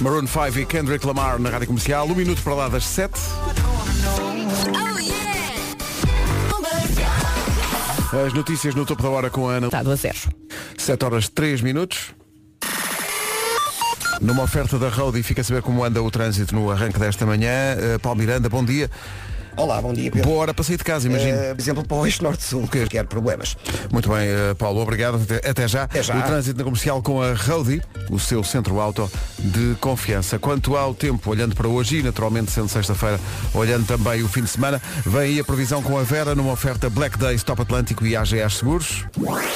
Maroon 5 e Kendrick Lamar na Rádio Comercial. Um minuto para lá das 7. As notícias no topo da hora com a Ana. Estado a zero. 7 horas 3 minutos. Numa oferta da Road e fica a saber como anda o trânsito no arranque desta manhã. Uh, Paulo Miranda, bom dia. Olá, bom dia, Pedro. Boa hora para sair de casa, imagino. Uh, por exemplo, para o Eixo Norte-Sul, que quer problemas. Muito bem, uh, Paulo, obrigado. Até, até, já. até já. O trânsito na comercial com a Roadie, o seu centro auto de confiança. Quanto ao tempo, olhando para hoje e naturalmente sendo sexta-feira, olhando também o fim de semana, vem aí a previsão com a Vera numa oferta Black Days Top Atlântico e AGS Seguros.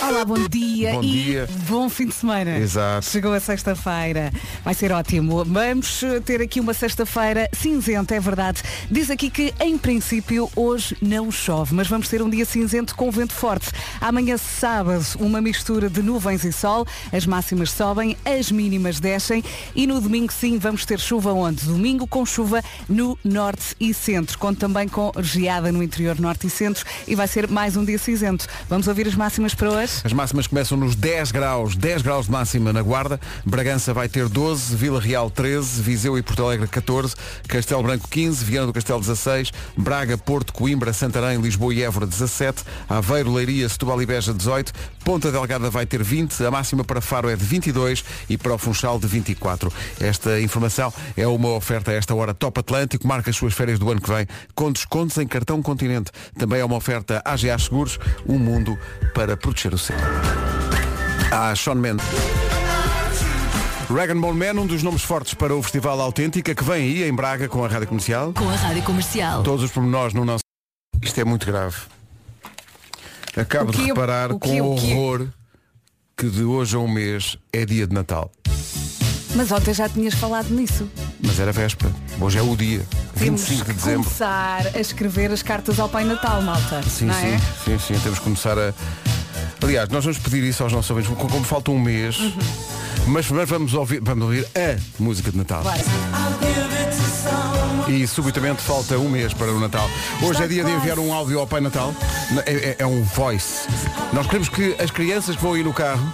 Olá, bom dia Bom e dia. bom fim de semana. Exato. Chegou a sexta-feira. Vai ser ótimo. Vamos ter aqui uma sexta-feira cinzenta, é verdade. Diz aqui que, em princípio, hoje não chove, mas vamos ter um dia cinzento com vento forte. Amanhã, sábado, uma mistura de nuvens e sol. As máximas sobem, as mínimas descem. E no domingo, sim, vamos ter chuva onde? Domingo com chuva no norte e centro. Conto também com geada no interior norte e centro. E vai ser mais um dia cinzento. Vamos ouvir as máximas para hoje? As máximas começam nos 10 graus, 10 graus de máxima na Guarda, Bragança vai ter 12, Vila Real 13, Viseu e Porto Alegre 14, Castelo Branco 15, Viana do Castelo 16, Braga, Porto, Coimbra, Santarém, Lisboa e Évora 17, Aveiro, Leiria, Setúbal e Beja 18, Ponta Delgada vai ter 20, a máxima para Faro é de 22 e para o Funchal de 24. Esta informação é uma oferta a esta hora Top Atlântico, marca as suas férias do ano que vem com descontos em cartão Continente. Também é uma oferta AGA Seguros, um mundo para proteger o seu. A Sean Mendes. Dragon Ball Man, um dos nomes fortes para o Festival Autêntica, que vem aí em Braga com a Rádio Comercial. Com a Rádio Comercial. Todos os pormenores no nosso. Isto é muito grave. Acabo de reparar O com quê? O quê? horror que de hoje a um mês é dia de Natal. Mas ontem já tinhas falado nisso. Mas era véspera. Hoje é o dia. Temos 25 de que dezembro. começar a escrever as cartas ao Pai Natal, malta. Sim, sim, é? sim, sim. Temos que começar a. Aliás, nós vamos pedir isso aos nossos ouvintes, como como falta um mês. Uhum. Mas primeiro vamos ouvir, vamos ouvir a música de Natal. E subitamente falta um mês para o Natal. Hoje Está é dia de enviar um áudio ao Pai Natal. É, é- é um voice. Nós queremos que as crianças que vão ir no carro,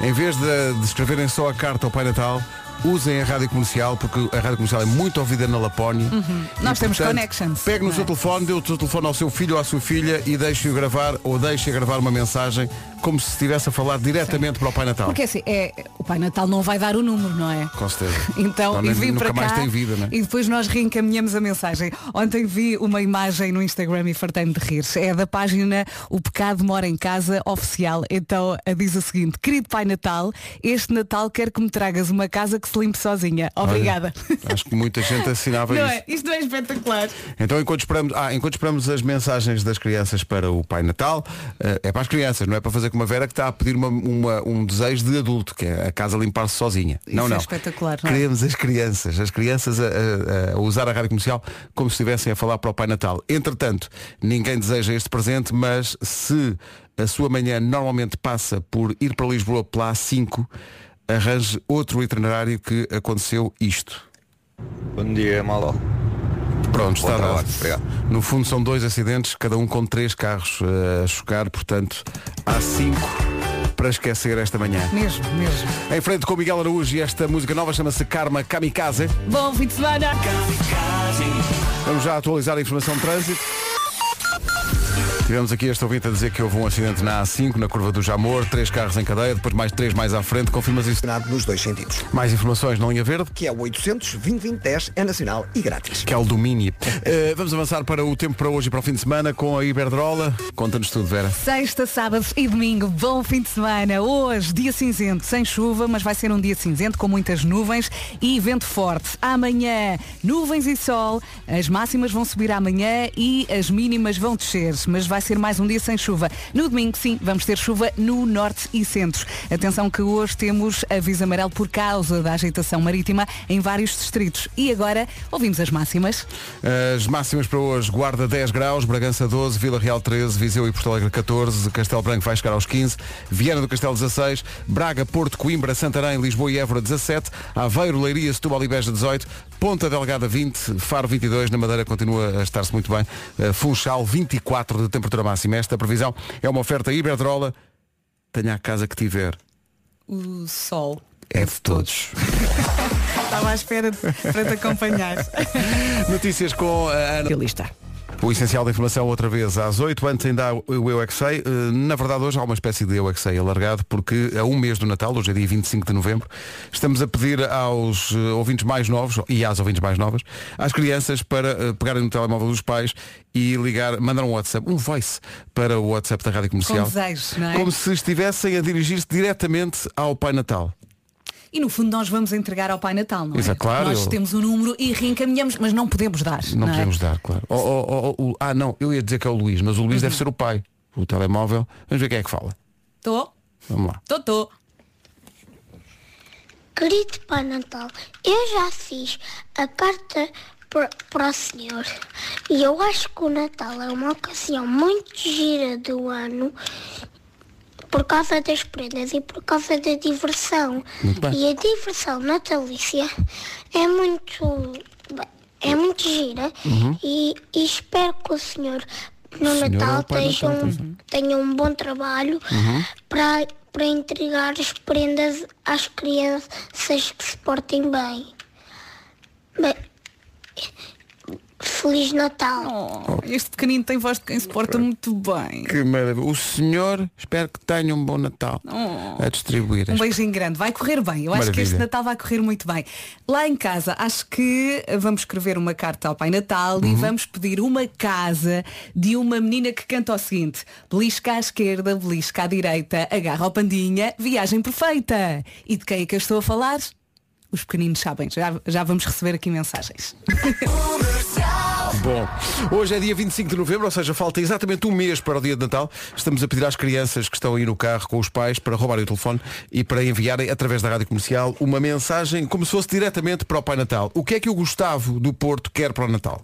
em vez de, de escreverem só a carta ao Pai Natal, usem a rádio comercial, porque a rádio comercial é muito ouvida na Lapónia. E, Uhum. Nós temos connections, Pegue no não seu é? telefone, dê o seu telefone ao seu filho ou à sua filha e deixe-o gravar ou deixe gravar uma mensagem como se estivesse a falar diretamente para o Pai Natal. Porque assim, é, o Pai Natal não vai dar o número, não é? Com certeza. Então, Não, e vim para cá vida, né? e depois nós reencaminhamos a mensagem. Ontem vi uma imagem no Instagram e fartei-me de rir. É da página O Pecado Mora em Casa Oficial. Então diz o seguinte, querido Pai Natal, este Natal quero que me tragas uma casa que se limpe sozinha. Obrigada. Olha, acho que muita gente assinava não isso. é? Isto não é espetacular. Então enquanto esperamos, ah, enquanto esperamos as mensagens das crianças para o Pai Natal, eh, é para as crianças, não é para fazer como a Vera que está a pedir uma- uma- um desejo de adulto, que é a casa limpar-se sozinha. não, Isso é não. espetacular, não é? Queremos as crianças, as crianças a, a- a usar a rádio comercial como se estivessem a falar para o Pai Natal. Entretanto, ninguém deseja este presente, mas se a sua manhã normalmente passa por ir para Lisboa pela A5, arranje outro itinerário que aconteceu isto. Bom dia, mal. Pronto, está dado. obrigado. No fundo são dois acidentes, cada um com três carros eh, a chocar, portanto há cinco para esquecer esta manhã. Mesmo, mesmo. Em frente com o Miguel Araújo e esta música nova chama-se Karma Kamikaze. Bom fim de semana. Vamos já atualizar a informação de trânsito. Tivemos aqui este ouvinte a dizer que houve um acidente na A5, na curva do Jamor, três carros em cadeia, depois mais três mais à frente. Confirmas isso? Nada nos dois sentidos. Mais informações na linha verde? Que é o 800 2010 é nacional e grátis. Que é o do Mini. Eh, vamos avançar para o tempo para hoje e para o fim de semana com a Iberdrola. Conta-nos tudo, Vera. Sexta, sábado e domingo, bom fim de semana. Hoje, dia cinzento, sem chuva, mas vai ser um dia cinzento com muitas nuvens e vento forte. Amanhã, nuvens e sol. As máximas vão subir amanhã e as mínimas vão descer, mas vai ser mais um dia sem chuva. No domingo, sim, vamos ter chuva no norte e centro. Atenção que hoje temos aviso amarelo por causa da agitação marítima em vários distritos. E agora, ouvimos as máximas. As máximas para hoje, Guarda 10 graus, Bragança 12, Vila Real 13, Viseu e Porto Alegre 14, Castelo Branco vai chegar aos 15, Viana do Castelo 16, Braga, Porto, Coimbra, Santarém, Lisboa e Évora 17, Aveiro, Leiria, Setúbal e Beja 18, Ponta Delgada 20, Faro 22, na Madeira continua a estar-se muito bem, Eh, Funchal 24 de temperatura máxima. Esta previsão é uma oferta Iberdrola, tenha a casa que tiver. O sol. é de todos. Estava à espera de- para te acompanhar. Notícias com a Ana. Lista. O essencial da informação outra vez às 8, antes ainda há o Eu é Sei. Eh, Na verdade hoje há uma espécie de Eu é Sei alargado porque a um mês do Natal, hoje é dia 25 de novembro, estamos a pedir aos eh, ouvintes mais novos e às ouvintes mais novas, às crianças para eh, pegarem no telemóvel dos pais e ligar, mandar um WhatsApp, um voice para o WhatsApp da Rádio Com Comercial. desejos, não é? Como se estivessem a dirigir-se diretamente ao Pai Natal. E no fundo nós vamos entregar ao Pai Natal, não é? Exato, claro, Nós eu- temos o número e reencaminhamos, mas não podemos dar. Não, é? podemos dar, claro. Oh, oh, oh, oh, ah, não, eu ia dizer que é o Luís, mas o Luís Uhum. deve ser o pai. O telemóvel. Vamos ver quem é que fala. Tô, Vamos lá. tô, tô. Querido Pai Natal, eu já fiz a carta para, para o Senhor e eu acho que o Natal é uma ocasião muito gira do ano por causa das prendas e por causa da diversão. E a diversão natalícia é muito, é muito gira e, e espero que o Senhor no é o Natal Pai tenha Natal, um, tenha um bom trabalho para, para entregar as prendas às crianças que se portem bem. Bem, Feliz Natal. Oh, este pequenino tem voz de quem se porta muito bem. Que maravilha. O senhor, espero que tenha um bom Natal a distribuir. Um beijinho grande. Vai correr bem. Eu acho que Maravilha. este Natal vai correr muito bem. Lá em casa, acho que vamos escrever uma carta ao Pai Natal Uhum. e vamos pedir uma casa de uma menina que canta o seguinte. Belisca à esquerda, belisca à direita, agarra ao pandinha, viagem perfeita. E de quem é que eu estou a falar? Os pequeninos sabem. Já, já vamos receber aqui mensagens. Bom, hoje é dia 25 de novembro, ou seja, falta exatamente um mês para o dia de Natal. Estamos a pedir às crianças que estão aí no carro com os pais para roubarem o telefone e para enviarem através da rádio comercial uma mensagem como se fosse diretamente para o Pai Natal. O que é que o Gustavo do Porto quer para o Natal?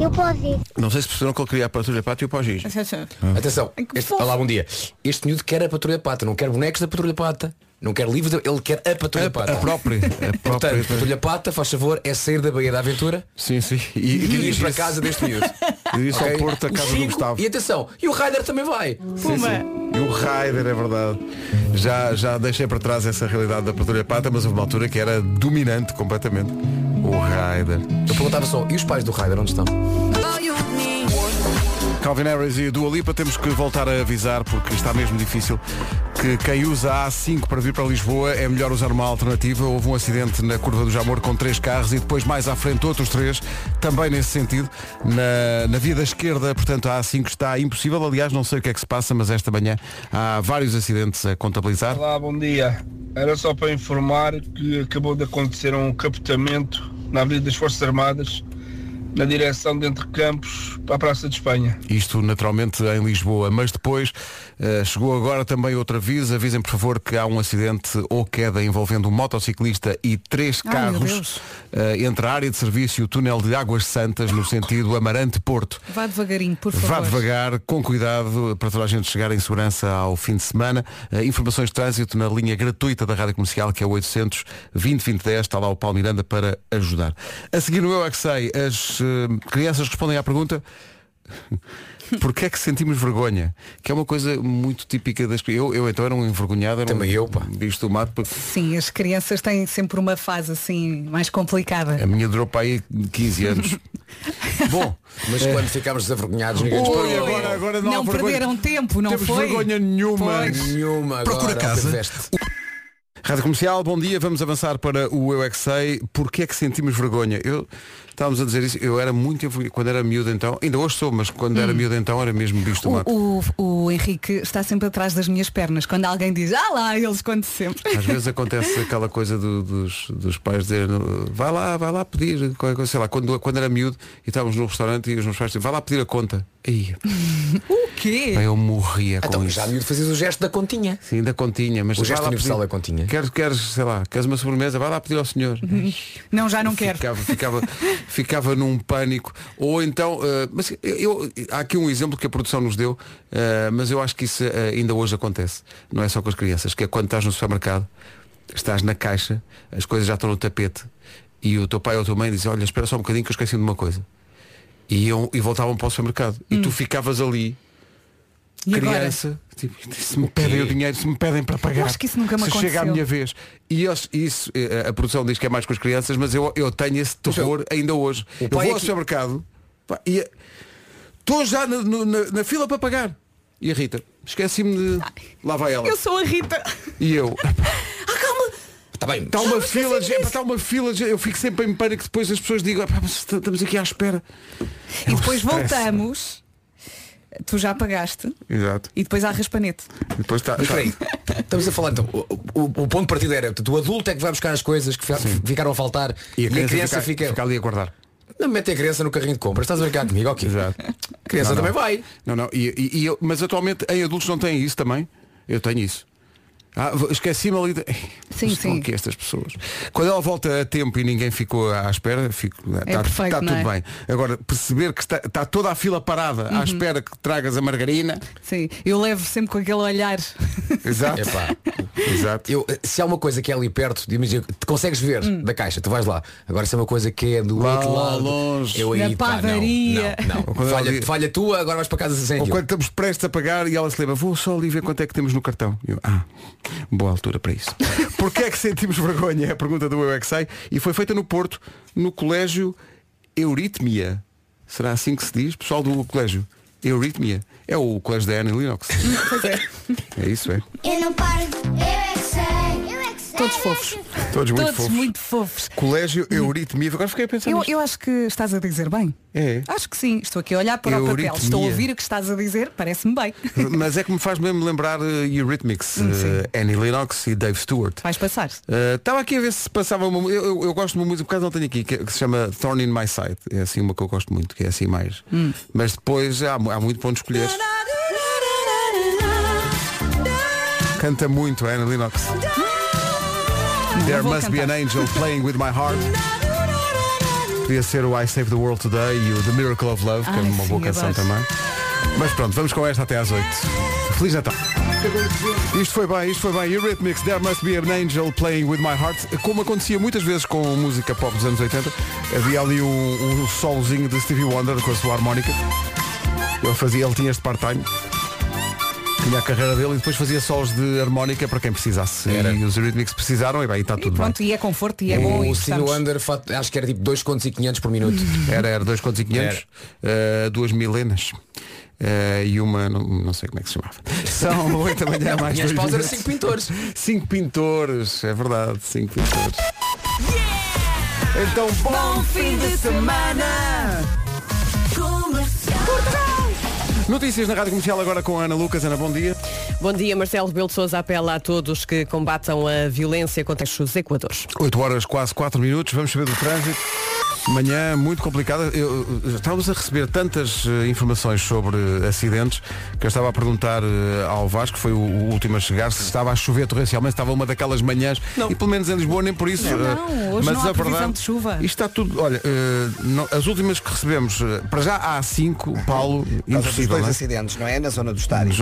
Eu posso ir. Não sei se perceberam que ele queria a patrulha pátio e o pau giz. Atenção, que este, olá, bom dia. Este miúdo quer a patrulha pata, não quer bonecos da patrulha pata, não quer livros, ele quer a patrulha pata. a própria. A própria. Portanto, patrulha pata, faz favor, é sair da Baía da Aventura Sim, sim. E, e ir para casa deste miúdo. Dirige ao Ok? Porto, a casa do Gustavo. E atenção, e o Ryder também vai. Sim, sim. E o Raider, é verdade. Já, já deixei para trás essa realidade da patrulha pata, mas houve uma altura que era dominante completamente. O Raider. Eu perguntava só, e os pais do Ryder onde estão? Calvin Harris e Dua Lipa temos que voltar a avisar porque está mesmo difícil que quem usa a A5 para vir para Lisboa é melhor usar uma alternativa. Houve um acidente na curva do Jamor com três carros e depois mais à frente outros três, também nesse sentido, na, na via da esquerda, portanto a A5 está impossível. Aliás, não sei o que é que se passa, mas esta manhã há vários acidentes a contabilizar. Olá, bom dia. Era só para informar que acabou de acontecer um captamento na Avenida das Forças Armadas, na direção de Entre Campos para a Praça de Espanha. Isto naturalmente em Lisboa, mas depois eh, chegou agora também outro aviso. Avisem por favor que há um acidente ou queda envolvendo um motociclista e três Ai, carros eh, entre a área de serviço e o túnel de Águas Santas no sentido Amarante-Porto. Vá devagarinho, por favor. Vá devagar, com cuidado, para toda a gente chegar em segurança ao fim de semana. Eh, informações de trânsito na linha gratuita da Rádio Comercial, que é o 800 20 2010. Está lá o Paulo Miranda para ajudar. A seguir no Eu é que sei, as eh, crianças respondem à pergunta Porquê é que sentimos vergonha? Que é uma coisa muito típica das eu, eu então era um envergonhado, era Também um, eu, pá. Visto o mato, porque Sim, as crianças têm sempre uma fase assim mais complicada. a minha durou para aí 15 anos. Bom, Mas quando ficámos desavergonhados, ninguém nos agora, agora não, Não perderam tempo, não Temos foi? vergonha nenhuma. Pois. Nenhuma Procura agora, casa. Rádio Comercial, bom dia, vamos avançar para o Eu é que Sei. Porquê é que sentimos vergonha? Eu estávamos a dizer isso, eu era muito quando era miúdo então, ainda hoje sou, mas quando era miúdo então era mesmo bicho do mato. O, o, o Henrique está sempre atrás das minhas pernas. Quando alguém diz, ah lá, eles contam sempre. Às vezes acontece aquela coisa do- dos, dos pais dizer vai lá, vai lá pedir, sei lá, quando, quando era miúdo e estávamos no restaurante e os meus pais diziam, vai lá pedir a conta. Aí, O quê? eu morria com Então, isso. já miúdo fazias o gesto da continha. Sim, ainda continha, mas O gesto universal pedir. da continha. Queres, queres, sei lá, queres uma sobremesa, vai lá pedir ao senhor. Não, já não quero. Ficava, ficava, ficava num pânico. Ou então, eh, mas eu, há aqui um exemplo que a produção nos deu, eh, mas eu acho que isso eh, ainda hoje acontece. Não é só com as crianças, que é quando estás no supermercado, estás na caixa, as coisas já estão no tapete e o teu pai ou a tua mãe dizem, olha, espera só um bocadinho que eu esqueci de uma coisa. E, iam, e voltavam para o supermercado. E tu ficavas ali E agora? Tipo, se me pedem o dinheiro, se me pedem para pagar. Eu acho que isso nunca me se chega à aconteceu. minha vez. E eles- isso, eh, a produção diz que é mais com as crianças, mas eu, eu tenho esse terror ainda hoje. Eu vou ao aqui- supermercado pá, e estou já na, na- na fila para pagar. E a Rita, esqueci-me de. Lá vai ela. Eu sou a Rita. E eu. Está bem. Está uma fila, de- está uma fila, eu fico sempre em pânico depois as pessoas digam, "Pá, mas estamos aqui à espera. É E depois stress. voltamos. Tu já pagaste. Exato. E depois há raspanete. E depois está. Mas espera aí, estamos a falar então, o, o- o ponto de partida era, o adulto é que vai buscar as coisas que fi- ficaram a faltar E a criança, fica, fica, ali a guardar. Não mete a criança no carrinho de compras, estás a brincar comigo, ok. Exato. A criança Não, também não. vai. Não, não. E, e- e eu- mas atualmente em adultos não têm isso também. Eu tenho isso. Ah, esqueci-me ali de... Sim, estão sim. aqui estas pessoas. Quando ela volta a tempo e ninguém ficou à espera, fico, está, perfeito, está não tudo é? bem. Agora, perceber que está, está toda a fila parada Uhum. à espera que tragas a margarina. Sim. Eu levo sempre com aquele olhar. Exato. Epá. Exato. Eu, se há uma coisa que é ali perto, imagina, te consegues ver Hum. da caixa, tu vais lá. Agora se é uma coisa que é do Lá outro lado, longe. eu aí, Na pá, não, padaria. Não, não. Ela Falha, diz- falha tua, agora vais para casa sem Ou quando estamos prestes a pagar e ela se lembra, vou só ali ver quanto é que temos no cartão. Eu, ah, boa altura para isso. Porquê é que sentimos vergonha? É a pergunta do Eu é que Sei. E foi feita no Porto, no colégio Euritmia. Será assim que se diz? Pessoal do colégio. Euritmia. É o colégio da Anne Linux. Pois é. É isso, é. Eu não paro de... Eu é que sei. Todos fofos. Todos muito Todos fofos. muito fofos. Colégio Euritmia. Agora fiquei a pensar Eu, nisto. eu acho que estás a dizer bem. É. Acho que sim. Estou aqui a olhar para o papel. Euritmia. Estou a ouvir o que estás a dizer. Parece-me bem. Mas é que me faz mesmo lembrar uh, Eurythmics, Hum, uh, Annie Lennox e Dave Stewart. Vais passar. Uh, Estava aqui a ver se passava uma mu- eu, eu, eu gosto de uma música, por acaso não tenho aqui, que, que se chama Thorn in My Side. É assim uma que eu gosto muito, que é assim mais. Hum. Mas depois há, mu- há muito onde escolher. Canta muito a Anna Lennox. There must be cantar. an angel playing with my heart. Podia ser o I Save the World Today e o The Miracle of Love, que é Ai, uma boa sim, canção adoro. também. Mas pronto, vamos com esta até às 8. Feliz Natal. Isto foi bem, isto foi bem. Eurythmics, There Must Be an Angel Playing With My Heart. Como acontecia muitas vezes com música pop dos anos 80, havia ali um, um solozinho de Stevie Wonder com a sua harmónica. Ele fazia, ele tinha este part-time. Tinha a carreira dele e depois fazia solos de harmónica para quem precisasse. Era. E os Eurythmics precisaram e bem, está E tudo pronto, e é conforto e é bom. e O Stevie gostamos. Wonder, fat- acho que era tipo 2 contos e 500 por minuto. bem. Era, era 2 contos e 500, uh, duas milenas. uh, e uma, não, não sei como é que se chamava. São 8 da manhã, mais Minha dois esposa era minutos. 5 pintores. Cinco pintores, é verdade, cinco pintores. Então, bom, fim de semana! Notícias na Rádio Comercial agora com a Ana Lucas. Ana, bom dia. Bom dia, Marcelo Rebelo de Sousa apela a todos que combatam a violência contra os equadores. 8 horas, quase 4 minutos. Vamos saber do trânsito. Manhã muito complicada. Eu, eu- estávamos a receber tantas eh, informações sobre eh, acidentes que eu estava a perguntar eh, ao Vasco, que foi o, o último a chegar, se estava a chover torrencialmente, estava uma daquelas manhãs e pelo menos em Lisboa nem por isso. Não, eh, não, hoje mas não há a previsão verdade, de chuva. Isto está tudo. Olha, eh, não- as últimas que recebemos, eh, para já há 5, Paulo, dos impossível. dois não é? acidentes, não é? Na zona do estádio.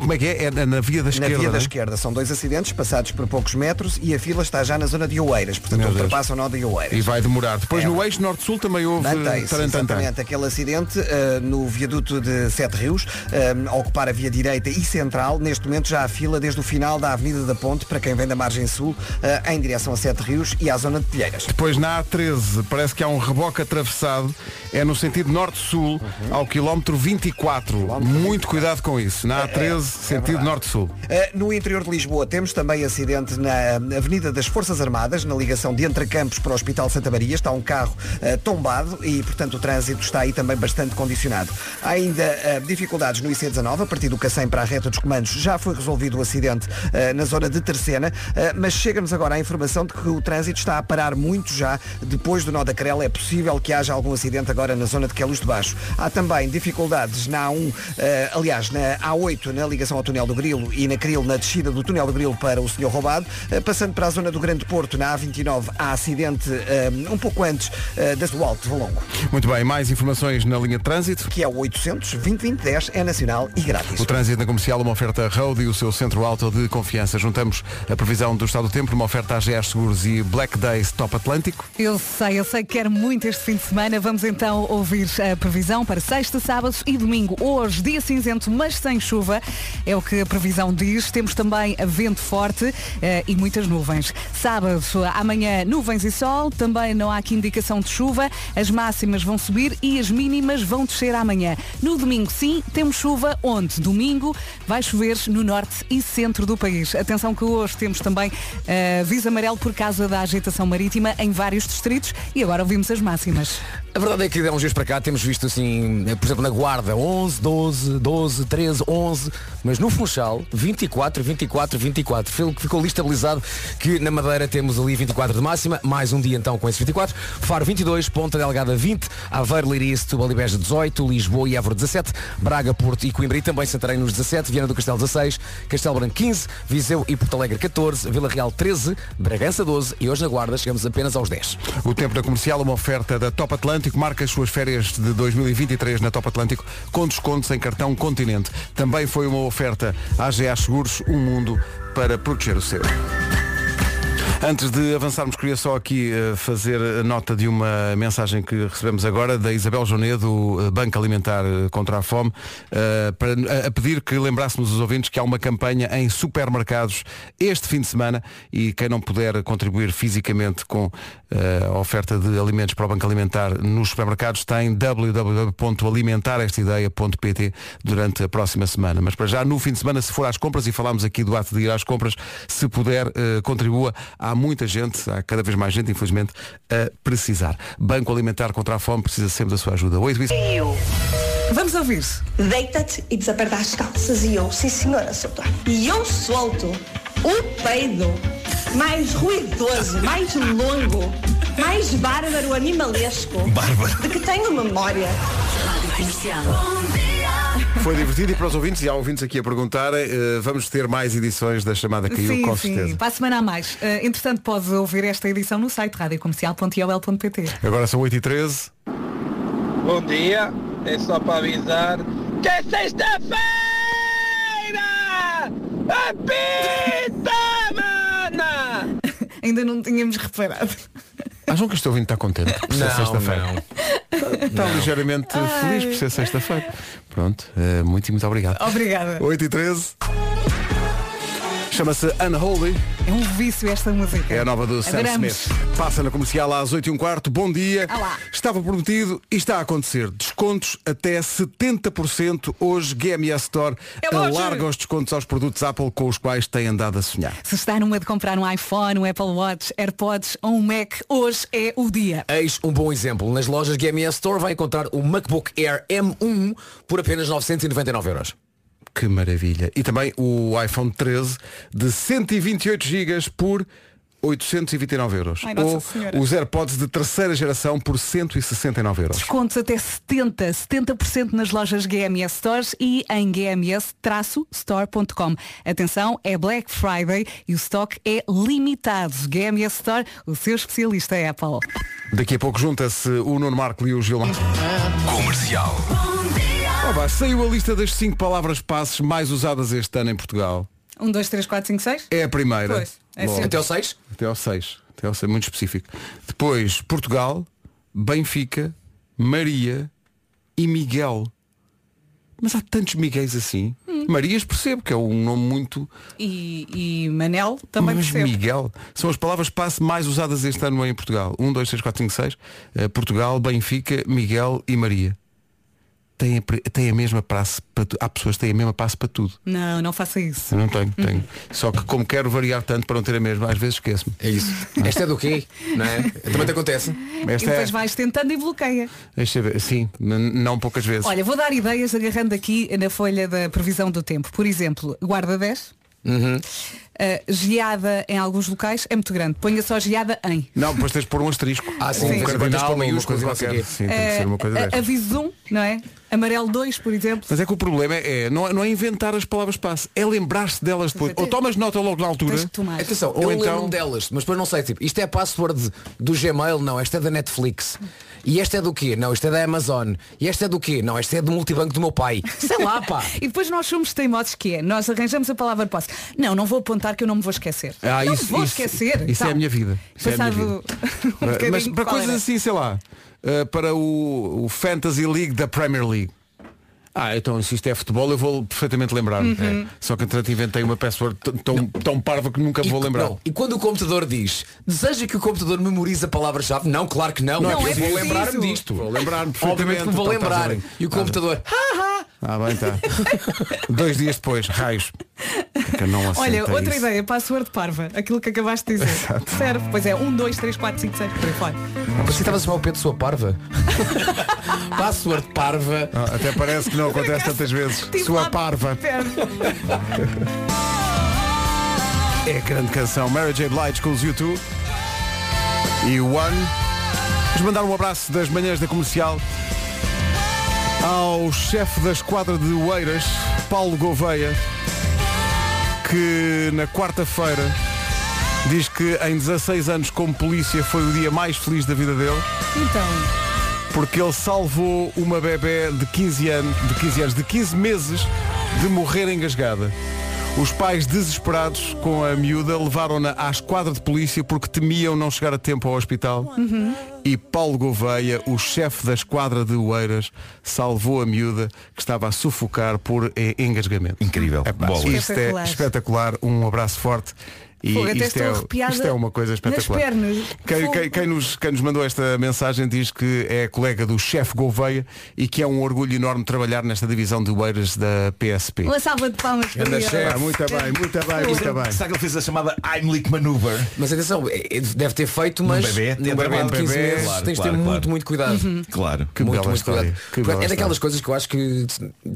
Como é que é? É na, na via da Na esquerda. via não da é? esquerda são dois acidentes passados por poucos metros e a fila está já na zona de Oeiras, portanto ultrapassam o nó de Oeiras. E vai demorar. Depois É. no eixo norte-sul também houve exatamente, aquele acidente eh, no viaduto de Sete Rios, eh, a ocupar a via direita e central. Neste momento já há fila desde o final da Avenida da Ponte, para quem vem da margem sul, eh, em direção a Sete Rios e à zona de Telheiras. Depois na A13 parece que há um reboque atravessado, é no sentido norte-sul, Uhum. ao quilómetro 24. Muito cuidado com isso. Na A13, sentido verdade. Norte-sul. Uh, No interior de Lisboa temos também acidente na Avenida das Forças Armadas, na ligação de Entre Campos para o Hospital Santa Maria. Está um carro uh, tombado e, portanto, o trânsito está aí também bastante condicionado. Há ainda uh, dificuldades no IC19, a partir do Cacém para a reta dos comandos. Já foi resolvido o acidente na zona de Terceira, uh, mas chega-nos agora a informação de que o trânsito está a parar muito já depois do nó da Crela. É possível que haja algum acidente agora na zona de Queluz de Baixo. Há também dificuldades na A1, uh, aliás, na A8, na ligação ao túnel do Grilo. E na Cril na descida do túnel do Grilo para o Senhor Roubado. Eh, Passando para a zona do Grande Porto, na A29, há acidente eh, um pouco antes eh, do Alto Valongo, Muito bem, mais informações na linha de trânsito. que é o 800 2010 é nacional e grátis. O trânsito na comercial, uma oferta Road e o seu centro alto de confiança. Juntamos a previsão do estado do tempo, uma oferta AGS Seguros e Black Days Top Atlântico. Eu sei, eu sei que quero muito este fim de semana. Vamos então ouvir a previsão para sexta, sábado e domingo. Hoje, dia cinzento, mas sem chuva. É o que previsão diz. Temos também vento forte eh, e muitas nuvens. Sábado, amanhã, nuvens e sol. Também não há aqui indicação de chuva. As máximas vão subir e as mínimas vão descer amanhã. No domingo, sim, temos chuva. Onde? Domingo vai chover no norte e centro do país. Atenção que hoje temos também eh, aviso amarelo por causa da agitação marítima em vários distritos e agora ouvimos as máximas. A verdade é que há uns dias para cá temos visto assim, por exemplo, na Guarda 11, 12, 12, 13, 11, mas no Funchal 24, 24, 24. Ficou- estabilizado que na Madeira temos ali 24 de máxima, mais um dia então com esses 24. Faro 22, Ponta Delgada 20, Aveiro, Leiria, Setúbal e Beja 18, Lisboa e Évora 17, Braga, Porto e Coimbra e também Santarém nos 17, Viana do Castelo 16, Castelo Branco 15, Viseu e Porto Alegre 14, Vila Real 13, Bragança 12 e hoje na Guarda chegamos apenas aos 10. O tempo da comercial, uma oferta da Top Atlântico, marca as suas férias de 2023 na Top Atlântico com descontos em cartão Continente. Também foi uma oferta AGA Seguros, um mundo para proteger o seu. Antes de avançarmos, queria só aqui eh, fazer a nota de uma mensagem que recebemos agora da Isabel Joné, do eh, Banco Alimentar eh, contra a Fome, para, a, pedir que lembrássemos os ouvintes que há uma campanha em supermercados este fim de semana e quem não puder contribuir fisicamente com a oferta de alimentos para o Banco Alimentar nos supermercados tem www.alimentarestaideia.pt durante a próxima semana. Mas para já, no fim de semana, se for às compras, e falámos aqui do ato de ir às compras, se puder, contribua. Há muita gente, há cada vez mais gente, infelizmente, a precisar. Banco Alimentar contra a Fome precisa sempre da sua ajuda. Oi, Luís. Vamos ouvir. Deita-te e desaperta as calças e eu, sim senhora, soltar. E eu solto o peido mais ruidoso, mais longo, mais bárbaro, animalesco. Bárbaro. De que tenho memória. Foi divertido e para os ouvintes, e há ouvintes aqui a perguntarem, eh, vamos ter mais edições da chamada Caiu, sim, com sim, certeza. para a semana a mais. Eh, entretanto, pode ouvir esta edição no site radiocomercial.iol.pt. Agora são 8 e 13 Bom dia, é só para avisar que é sexta-feira! Apita, mana! Ainda não tínhamos reparado. Acham que este ouvinte está contente por ser Não, sexta-feira? Está ligeiramente feliz por ser sexta-feira. Pronto, eh, muito e muito obrigado. Obrigada. 8 e 13 Chama-se Unholy, É um vício esta música. é a nova do Sam. Smith. Passa na comercial às 8 e um quarto. Bom dia. Olá. Estava prometido e está a acontecer. Descontos até 70% hoje. GMS Store É alarga os descontos aos produtos Apple com os quais tem andado a sonhar. Se está numa de comprar um iPhone, um Apple Watch, AirPods ou um Mac, hoje é o dia. Eis um bom exemplo. Nas lojas GMS Store vai encontrar o MacBook Air M1 por apenas 999 euros. Que maravilha. E também o iPhone 13 de 128 GB por 829 euros. Ai, Ou Senhora. os AirPods de terceira geração por 169 euros. Descontos até 70, 70% nas lojas GMS Stores e em gms-store.com. Atenção, é Black Friday e o stock é limitado. GMS Store, o seu especialista é Apple. Daqui a pouco junta-se o Nuno Marco e o Gilmar. Comercial. Oh, vá, saiu a lista das 5 palavras passes mais usadas este ano em Portugal. 1, 2, 3, 4, 5, 6? É a primeira. Pois, é sempre. Até ao 6? Até ao 6. Até ao 6, muito específico. Depois, Portugal, Benfica, Maria e Miguel. Mas há tantos Miguéis assim. Hum. Marias percebo que é um nome muito. E, e Manel também mas percebe. Miguel. São as palavras passe mais usadas este ano em Portugal. 1, 2, 3, 4, 5, 6. Eh, Portugal, Benfica, Miguel e Maria. Tem a, pre- tem a mesma passe para tu- Há pessoas que têm a mesma passe para tudo. Não, não faça isso. Eu não tenho, tenho. Só que como quero variar tanto para não ter a mesma, às vezes esqueço-me. É isso. Esta é do quê? Não é? Também te acontece. E Esta depois é. vais tentando e bloqueia. Deixa eu ver. Sim, não poucas vezes. Olha, vou dar ideias agarrando aqui na folha da previsão do tempo. Por exemplo, guarda 10. Uhum. Uh, geada em alguns locais é muito grande. Ponha só geada em. Não, depois tens de pôr um asterisco. Ah, sim, um tens de cardinal, uma maiúsculos coisa e qualquer. Sim, tem que ser uma coisa Uh, aviso um, não é? Amarelo 2, por exemplo. Mas é que o problema é, não, é- não é inventar as palavras passe, é lembrar-se delas depois. Ou tomas nota logo na altura. Tens que tomar. Atenção, Ou eu então- delas, mas depois não sei, tipo, isto é a password do Gmail, não, esta é da Netflix. E esta é do quê? Não, isto é da Amazon. E esta é do quê? Não, esta é do multibanco do meu pai. Sei lá, pá. E depois nós somos teimosos que é, nós arranjamos a palavra posse. Não, não vou apontar que eu não me vou esquecer. Ah, não isso, vou isso- esquecer. Isso é a Então, minha vida. Isso é a minha Passado vida. um Mas para coisas era? assim, sei lá, uh, para o, o Fantasy League da Premier League. Ah, então se isto é futebol eu vou perfeitamente lembrar-me. Uhum. É. Só que entretanto inventei uma password tão, tão parva que nunca E, vou lembrar. não, e quando o computador diz, deseja que o computador memorize a palavra-chave? Não, claro que não. Não é eu vou lembrar-me disto. Vou lembrar-me Obviamente que vou. Então, lembrar. E o computador, Ah, bem, tá. Dois dias depois, raios. Que não Olha, outra isso. ideia, password parva, aquilo que acabaste de dizer. Serve, pois é, 1, 2, 3, 4, 5, 6, por aí fora. Mas você estava a chamar o Pedro sua parva? Password parva. Ah, até parece que não acontece tantas vezes. Tive Sua parva. É a grande canção Mary J. Blige com os YouTube e o One. Vamos mandar um abraço das manhãs da comercial ao chefe da esquadra de Oeiras, Paulo Gouveia, que na quarta-feira diz que em 16 anos como polícia foi o dia mais feliz da vida dele. Então, porque ele salvou uma bebê de 15 anos, de 15 anos, de 15 meses de morrer engasgada. Os pais desesperados com a miúda levaram-na à esquadra de polícia porque temiam não chegar a tempo ao hospital. E Paulo Gouveia, o chefe da esquadra de Oeiras, salvou a miúda que estava a sufocar por eh, engasgamento. Incrível. Bolas. isto é espetacular. Um abraço forte. E até isto, estou é, isto é uma coisa espetacular. nas pernas. Quem, quem- quem nos, quem nos mandou esta mensagem diz que é colega do chefe Gouveia e que é um orgulho enorme trabalhar nesta divisão de Oeiras da PSP. uma salva de palmas para ele. Ah, muito bem, muito bem, muito bem. Será que ele fez a chamada Heimlich Maneuver? Mas atenção, é- é- deve ter feito, mas bebê, num tem bebê de um 15 bebê, meses claro, tens de ter claro, muito, claro. muito cuidado. Claro. Que muito, muito história. cuidado. É daquelas coisas que eu acho que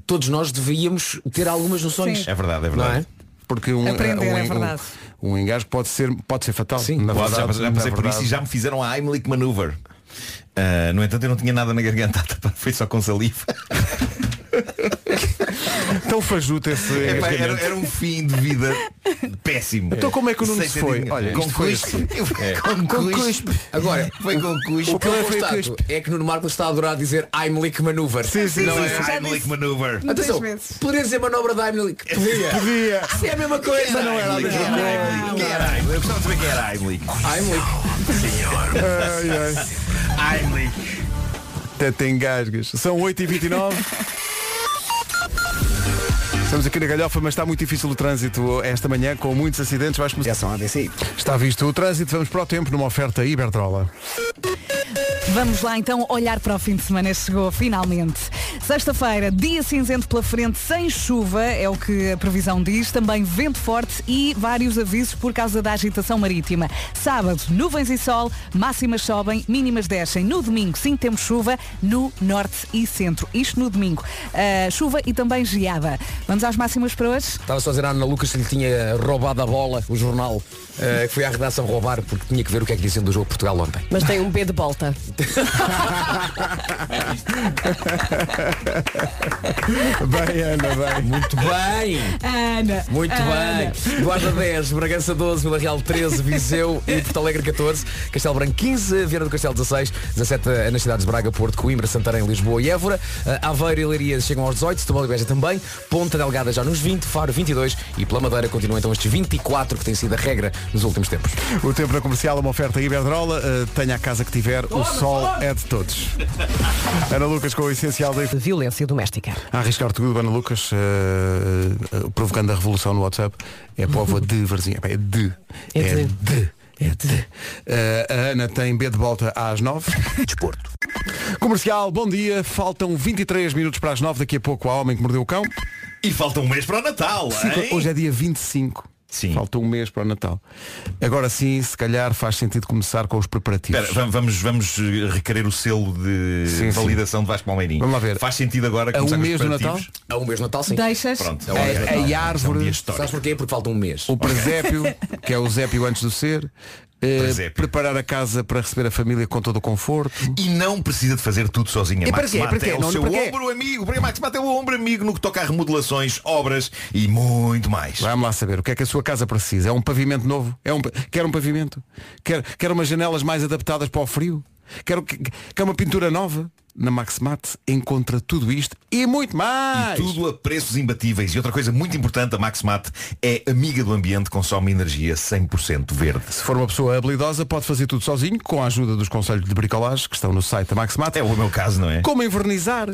todos nós devíamos ter algumas noções. Sim. É verdade, é Não verdade. é? Porque um, Aprender, um, é verdade. um, um engasgo pode ser, pode ser fatal. Sim, na Pode, verdade, já, já passei por isso verdade. e já me fizeram a Heimlich Maneuver. Ah, no entanto, eu não tinha nada na garganta, foi só com saliva. Tão fajuto esse Epá, era, era um fim de vida péssimo. Então como é que o Nuno se foi? Olha, com cuspe. É. Com cuspe. Agora, Foi com cuspe. o que eu constato cuspe. é que Nuno Marcos está a adorar dizer Heimlich Maneuver. Sim, sim, não sim, é? Heimlich. Maneuver. Atenção, poderia dizer manobra da Heimlich. Podia. Podia. Se é a mesma coisa. Não era. Quem era Heimlich? Quem era Heimlich? Eu gostava de saber quem era Heimlich. Heimlich. Ai, ai. Heimlich. Até te engasgas. São 8h29. Estamos aqui na galhofa, mas está muito difícil o trânsito esta manhã, com muitos acidentes. Vais começar. Ação ADCI. Está visto o trânsito, vamos para o tempo numa oferta Iberdrola. Vamos lá então olhar para o fim de semana. Chegou finalmente. Sexta-feira, dia cinzento pela frente, sem chuva, é o que a previsão diz. Também vento forte e vários avisos por causa da agitação marítima. Sábado, nuvens e sol, máximas sobem, mínimas descem. No domingo, sim, temos chuva no norte e centro. Isto no domingo. Ah, chuva e também geada. Vamos às máximas para hoje? Estava só a dizer à Ana Lucas que lhe tinha roubado a bola, o jornal, eh, que foi à redação roubar porque tinha que ver o que é que diziam do jogo Portugal ontem. Mas tem um B de volta. Bem, Ana, bem. Muito bem! Ana. Muito Ana. bem. Guarda 10, Bragança 12, Vila Real 13, Viseu e Porto Alegre 14, Castelo Branco 15, Viana do Castelo 16, 17 nas cidades de Braga, Porto, Coimbra, Santarém, Lisboa e Évora, Eh, Aveiro e Leiria chegam aos 18, Setúbal e Beja também, Ponta Delgada já nos 20, Faro 22 e pela Madeira continuam então estes 24 que tem sido a regra nos últimos tempos. O tempo na comercial é uma oferta Iberdrola. Uh, tenha a casa que tiver, o sol é de todos. Ana Lucas com o essencial da De violência doméstica. A arriscar tudo, Ana Lucas, uh, uh, provocando a revolução no WhatsApp, é povo de Varzinha. É de. É de. de. É de. Uh, a Ana tem B de volta às 9. Desporto. Comercial, bom dia. Faltam 23 minutos para as 9. Daqui a pouco há Homem que Mordeu o Cão. E falta um mês para o Natal, hoje é dia 25. Sim. Falta um mês para o Natal. Agora sim, se calhar faz sentido começar com os preparativos. Espera, vamos, vamos eh, requerer o selo de Sim, sim. validação de Vasco Palmeirinho. Vamos lá ver. Faz sentido agora A começar um com os mês do preparativos? Há um mês de Natal, sim. Deixas? Pronto. É um mês de A- Natal. a Esse é um árvore-. Sabes porquê? Porque falta um mês. O presépio, que é o Zépio antes do ser, Presépio. preparar a casa para receber a família com todo o conforto. E não precisa de fazer tudo sozinha. E para Max quê? Mata Para quê? é o Não, seu para ombro amigo. Porque Max Mata é o ombro amigo no que toca a remodelações, obras e muito mais. Vamos lá saber o que é que a sua casa precisa. É um pavimento novo? É um, quer um pavimento? Quer, quer umas janelas mais adaptadas para o frio? Quer, quer uma pintura nova? Na Maxmat encontra tudo isto e muito mais. E tudo a preços imbatíveis. E outra coisa muito importante, a Maxmat é amiga do ambiente, consome energia 100% verde. Se for uma pessoa habilidosa, pode fazer tudo sozinho, com a ajuda dos conselhos de bricolagem que estão no site da Maxmat. É o meu caso, não é? Como envernizar.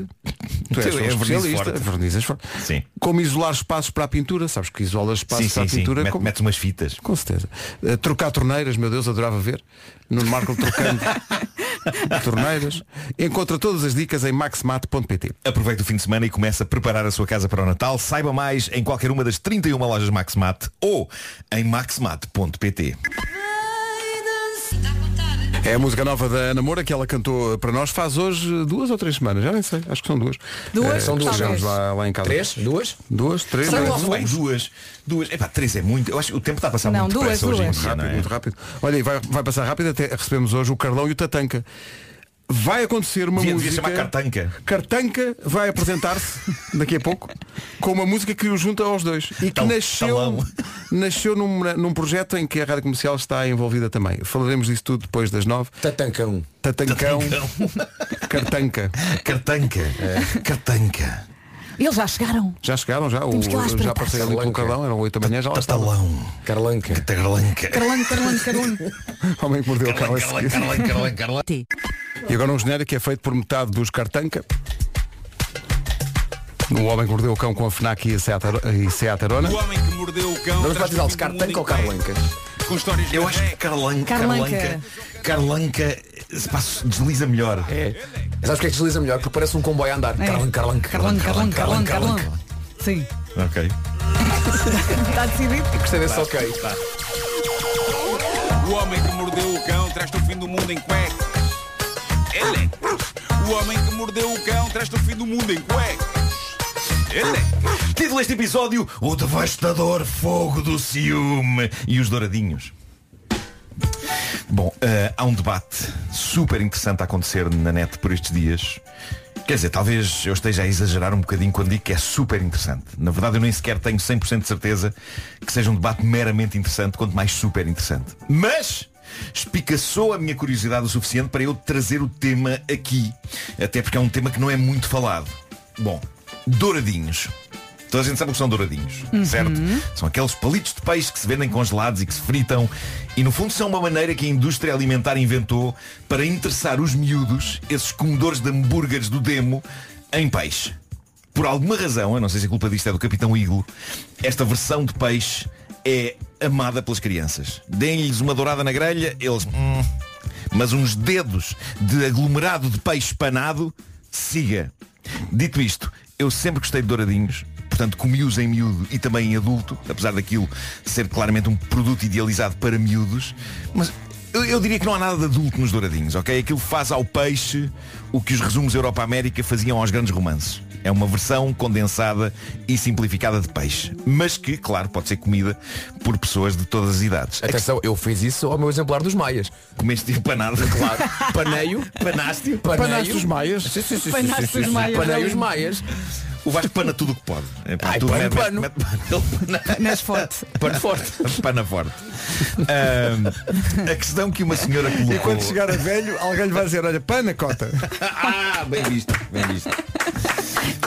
Tu és Tu um especialista. forte. Vernizes forte. Sim. Como isolar espaços para a pintura. Sabes que isola espaços Sim, para sim, a sim. pintura. Mete- como- Metes umas fitas. Com certeza. Eh, trocar torneiras, meu Deus, adorava ver. No Marco trocando torneiras. Encontra todas as dicas em maxmat.pt. Aproveite o fim de semana e comece a preparar a sua casa para o Natal. Saiba mais em qualquer uma das 31 lojas Maxmat ou em maxmat.pt. É a música nova da Ana Moura que ela cantou para nós faz hoje duas ou três semanas, já nem sei, acho que são duas. Duas? Eh, São duas, talvez. lá, lá em casa. Três? Duas? Duas, três. Será que não lá é? fomos? duas, duas. Epá, três é muito. Eu acho que o tempo está a passar Não, muito duas, depressa hoje em duas. dia, não Rápido, é? muito rápido. Olha, vai, vai passar rápido, até recebemos hoje o Carlão e o Tatanca. Vai acontecer uma Devia- devia música. chamar Cartanca. Cartanca vai apresentar-se daqui a pouco com uma música que o junta aos dois e que Tal- nasceu, talão. nasceu num, num projeto em que a Rádio Comercial está envolvida também. Falaremos disso tudo depois das nove. Tatancão. Tatancão, Cartanca. Cartanca. Cartanca. Eles já chegaram. Já chegaram, já? O, já passei ali com o Carlanca. Carlão, eram 8 da manhã, já lá. Carlanca. Carlanca. Carlão, Carlão, Carlão. Homem que mordeu o cão. Carlanca, Carlanca, Carlanca. E agora um genérico que é feito por metade dos Cartanca. O homem que mordeu o cão com a FNAC e a Seat e Seat Arona. O homem que mordeu o cão. Vamos batizá-los Cartanca ou Carlanca? Com histórias Eu acho que. Carlanca. Carlanca. Carlanca. Carlanca. passa- desliza melhor. É. Sabes o que é que desliza melhor? Porque parece um comboio a andar. É. Carlanca, Carlanca, Carlão, Carlão, Carlão, Carlão. Sim. Ok. Está decidido? Gostei desse ok. O homem que mordeu o cão traz-te o fim do mundo em cuecas. Ele. O homem que mordeu o cão traz-te o fim do mundo em cuecas. Ele. Título deste episódio O devastador fogo do ciúme E os douradinhos Bom, eh, há um debate super interessante a acontecer na net por estes dias Quer dizer, talvez eu esteja a exagerar um bocadinho quando digo que é super interessante Na verdade eu nem sequer tenho 100% de certeza Que seja um debate meramente interessante Quanto mais super interessante Mas espicaçou a minha curiosidade o suficiente para eu trazer o tema aqui. Até porque é um tema que não é muito falado. Bom, douradinhos. Toda a gente sabe o que são douradinhos, certo? São aqueles palitos de peixe que se vendem congelados e que se fritam. E no fundo são uma maneira que a indústria alimentar inventou para interessar os miúdos, esses comedores de hambúrgueres do demo, em peixe. Por alguma razão, eu não sei se a culpa disto é do Capitão Iglo, esta versão de peixe é amada pelas crianças. Deem-lhes uma dourada na grelha, eles... "Hum", mas uns dedos de aglomerado de peixe panado, siga. Dito isto, eu sempre gostei de douradinhos, portanto comi-os em miúdo e também em adulto, apesar daquilo ser claramente um produto idealizado para miúdos, mas eu, eu diria que não há nada de adulto nos douradinhos, ok? Aquilo faz ao peixe o que os resumos Europa-América faziam aos grandes romances. É uma versão condensada e simplificada de peixe, mas que, claro, pode ser comida por pessoas de todas as idades. Atenção, eu fiz isso ao meu exemplar dos Maias. Comeste empanado, Claro. Paneio. Panaste-o. Panaste os maias. Sim, sim, sim, Panaste sim, sim, os sim. Maias, Panei não. os Maias. O Vasco pana tudo o que pode. É, pá, Ai, tudo, pano, mete- pano. mete pano. Pana- Nas forte. Pano forte. Pana forte. Ahm, a questão que uma senhora colocou. E quando chegar a velho, alguém lhe vai dizer, olha, panacota. Ah, bem visto, bem visto.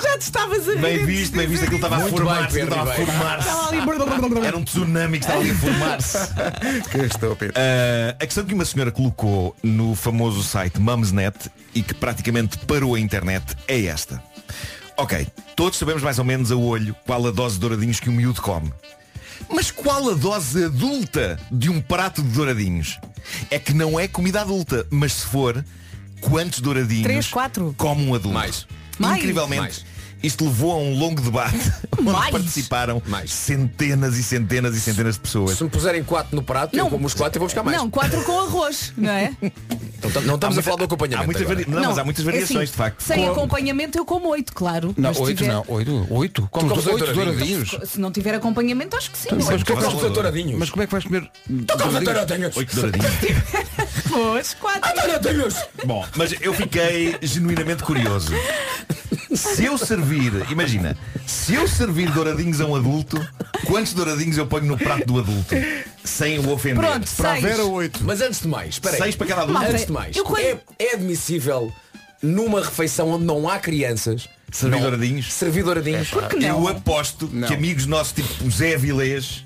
Já te estavas a rir. Bem visto, bem visto. Aquilo estava a formar-se. Estava a formar-se. Era um tsunami que estava ali a formar-se. que estou, Pedro. Ah, a questão que uma senhora colocou no famoso site Mumsnet e que praticamente parou a internet é esta. Ok, todos sabemos mais ou menos a olho qual a dose de douradinhos que um miúdo come. Mas qual a dose adulta de um prato de douradinhos? É que não é comida adulta, mas se for, quantos douradinhos Três, quatro? come um adulto? Mais. Mais? Incrivelmente, Mais. Isto levou a um longo debate onde Mais? participaram Mais. centenas e centenas e centenas de pessoas. Se me puserem quatro no prato, eu como os quatro e vou buscar mais. Não, quatro com arroz, não é? Então não estamos Há a falar do acompanhamento há muitas agora. vari- Não, mas há muitas variações, assim, de facto. Sem Com- acompanhamento eu como oito, claro. Não, Mas oito tiver- não, oito, oito. Como comes oito douradinhos. Se não tiver acompanhamento, acho que sim. Mas, Oito. o que é que Mas vais- douradinhos. mas como é que vais comer Douradinhos. douradinhos? Oito douradinhos. Pois, quatro. Douradinhos. Bom, mas eu fiquei genuinamente curioso. Se eu servir, imagina, se eu servir douradinhos a um adulto, quantos douradinhos eu ponho no prato do adulto? Sem o ofender. Pronto, Para a seis. Vera, oito. Mas antes de mais, espera aí. Seis para cada adulto. Malta, Antes de mais, quando- é, é admissível numa refeição onde não há crianças Servir douradinhos? Servir douradinhos. Eu aposto Não. que amigos nossos, tipo o Zé Avilés,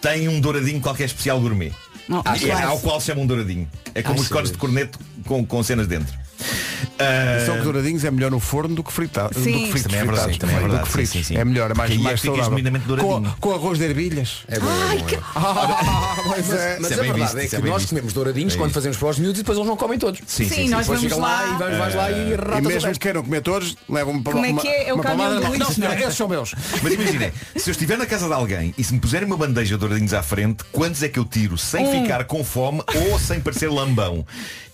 têm um douradinho qualquer especial gourmet. Não, é ao qual chamam douradinho. É como os cones sim. de corneto com, com cenas dentro. Ah, São que douradinhos é melhor no forno do que fritado. Sim. Do que fritos, Também é verdade, fritados. também é Do verdade, que sim, fritos. sim, sim. É melhor, é mais, é mais que ficas saudável. Com, com arroz de ervilhas. É bom, é bom, é bom. Ah, pois é. Mas a é bem verdade visto, é que é nós visto. comemos douradinhos É quando fazemos para os miúdos e depois eles não comem todos. Sim, sim, Sim, sim. nós Depois vamos lá, lá. e vais, vais lá e E ratas mesmo o que queiram comer todos, levam uma, Como é uma, que é? É o uma caminhão palmada do Não, não é? senhor, esses são meus. Mas imaginem, se eu estiver na casa de alguém e se me puserem uma bandeja de douradinhos à frente, quantos é que eu tiro sem ficar com fome ou sem parecer lambão?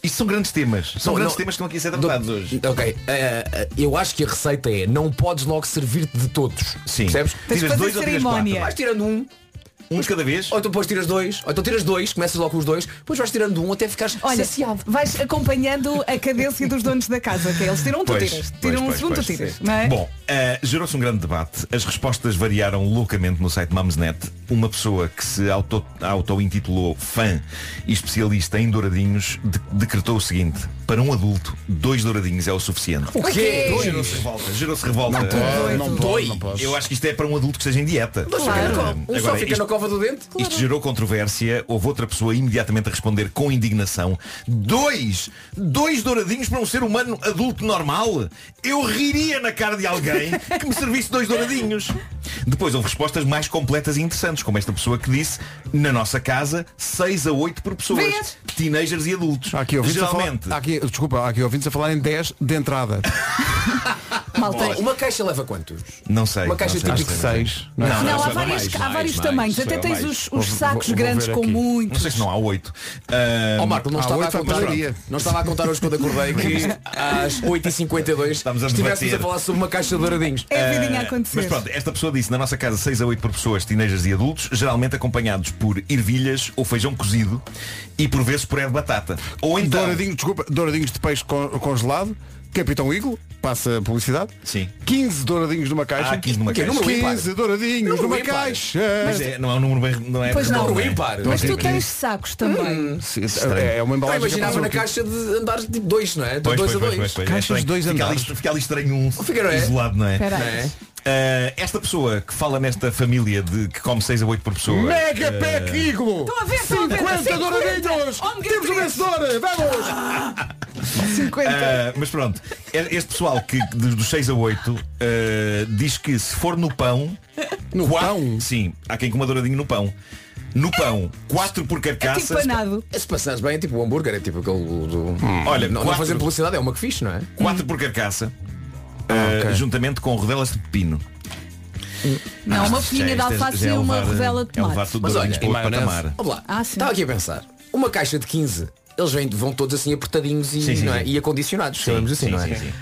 Isto são grandes temas. São Não, grandes não. temas que estão aqui a ser hoje. Ok, eh, eu acho que a receita é não podes logo servir-te de todos. Sim. Percebes? Tens de Tiras fazer dois ou tiras quatro? Vais tirando um, Um de cada vez? ou então depois tiras dois, ou então tiras dois, começas logo com os dois, depois vais tirando um até ficares Olha, saciado. vais acompanhando a cadência dos donos da casa, que é, eles tiram um, tu Pois, tiras. pois, Tiram um pois, segundo, tu pois, tiras. é? Bom, eh, gerou-se um grande debate. As respostas variaram loucamente no site Mumsnet. Uma pessoa que se auto- auto-intitulou fã e especialista em douradinhos de- decretou o seguinte. Para um adulto, dois douradinhos é o suficiente. O quê? Gerou-se revolta. Gerou-se revolta. Não pode, não pode, Dois. não pode. Eu acho que isto é para um adulto que esteja em dieta. Um só Eh, fica na isto- cova do dente? Isto gerou controvérsia, houve outra pessoa imediatamente a responder com indignação. Dois! Dois douradinhos para um ser humano adulto normal? Eu riria na cara de alguém que me servisse dois douradinhos. Depois houve respostas mais completas e interessantes, como esta pessoa que disse, na nossa casa, 6 a 8 por pessoas. Vês? Teenagers e adultos. Há aqui Geralmente. há aqui, desculpa, há aqui ouvintes a falar em 10 de entrada. Malta. Uma caixa leva quantos? Não sei. Uma caixa não sei. Que 6. Não? Não, Não, há, várias, mais, há vários mais, tamanhos. Até tens os, os sacos vou- vou grandes com aqui. muitos. Não sei se não há 8. Ó Marco, não há estava a contar. Não estava a contar hoje quando acordei que às 8h52 Estamos a estivéssemos a falar sobre uma caixa de douradinhos. É a vidinha a Eh, acontecer. Mas pronto, esta pessoa disse, na nossa casa 6 a 8 por pessoas, teenagers e adultos, geralmente acompanhados por ervilhas ou feijão cozido e por vezes puré de batata. Ou então... Douradinho, desculpa, douradinhos de peixe con- congelado, Capitão Iglo, passa a publicidade. Sim. 15 douradinhos numa caixa. Ah, 15 numa caixa. Número ímpar? 15 douradinhos Número numa ímpar. caixa. Mas é, não é um número bem... Não é Pois não. Número ímpar. Mas tu Ok. tens sacos também. Sim, Estranho. É uma Eu embalagem que imaginava na caixa de andar tipo dois, não é? De Pois, dois pois, a pois, dois. pois, pois. Caixas É de dois estranho. fica, ali, andares. fica ali estranho um é? isolado, não é? Não é? Ah, esta pessoa que fala nesta família de que come 6 a 8 por pessoa Mega ah, Pack Iglo! Estão a ver, estão a ver. 50 50. douradinhos! Temos um três. vencedor! Vamos! 50. Ah, mas pronto, este pessoal que dos dos 6 a 8 ah, diz que se for no pão, No pão? Sim, há quem coma douradinho no pão. No pão, 4 por É carcaça. tipo panado. Se passares bem é tipo o hambúrguer, é tipo aquele do... Olha, não, não quatro- fazendo publicidade é uma que fixe, não é? 4 por carcaça. Ah, ok. Juntamente com rodelas de pepino. Não, uma folhinha de é- alface e uma rodela de É tomate. tudo Mas olha, patamar. Vamos lá. Ah, sim. Estava aqui a pensar. Uma caixa de 15, eles vêm, vão todos assim apertadinhos e, Sim, sim, não é? sim. e acondicionados, chamamos assim, sim, não é? sim, sim.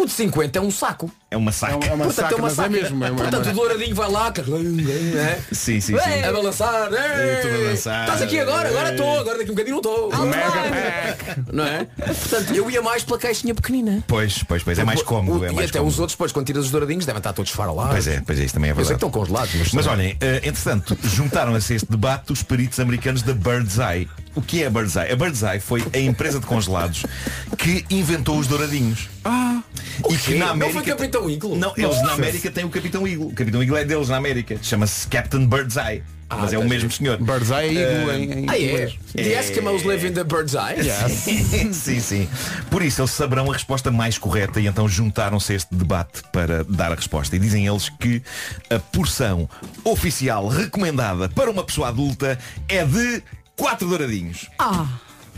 O de 50 é um saco. É uma saca. É uma- é uma Portanto, saca, é uma mas saca. é mesmo. É uma, Portanto, o douradinho vai lá, não é? Sim, sim, sim. a balançar. É. Estás aqui agora? Agora estou. Agora daqui um bocadinho não estou. Mega Pack! Não é? Portanto, eu ia mais pela caixinha pequenina. Pois, pois, pois. É mais cómodo. O- É e mais até cómodo. os outros, depois, quando tiras os douradinhos, devem estar todos farolados. Pois é, pois é, isso também é Eu sei que verdade. estão congelados, mas, Mas olhem, eh, entretanto, juntaram-se a este debate os peritos americanos da Bird's Eye. O que é a Bird's Eye? A Bird's Eye foi a empresa de congelados que inventou os douradinhos. Ah, e quê? Não foi Capitão Eagle? Não, eles na América têm o Capitão Eagle. O Capitão Eagle é deles na América. Chama-se Captain Bird's Eye. mas é o tá mesmo senhor. Bird's Eye Iglo Eh, em, em Ah, é? inglês. The Eskimos live in the bird's eye? sim, sim. Por isso eles saberão a resposta mais correta e então juntaram-se a este debate para dar a resposta. E dizem eles que a porção oficial recomendada para uma pessoa adulta é de quatro douradinhos. Ah,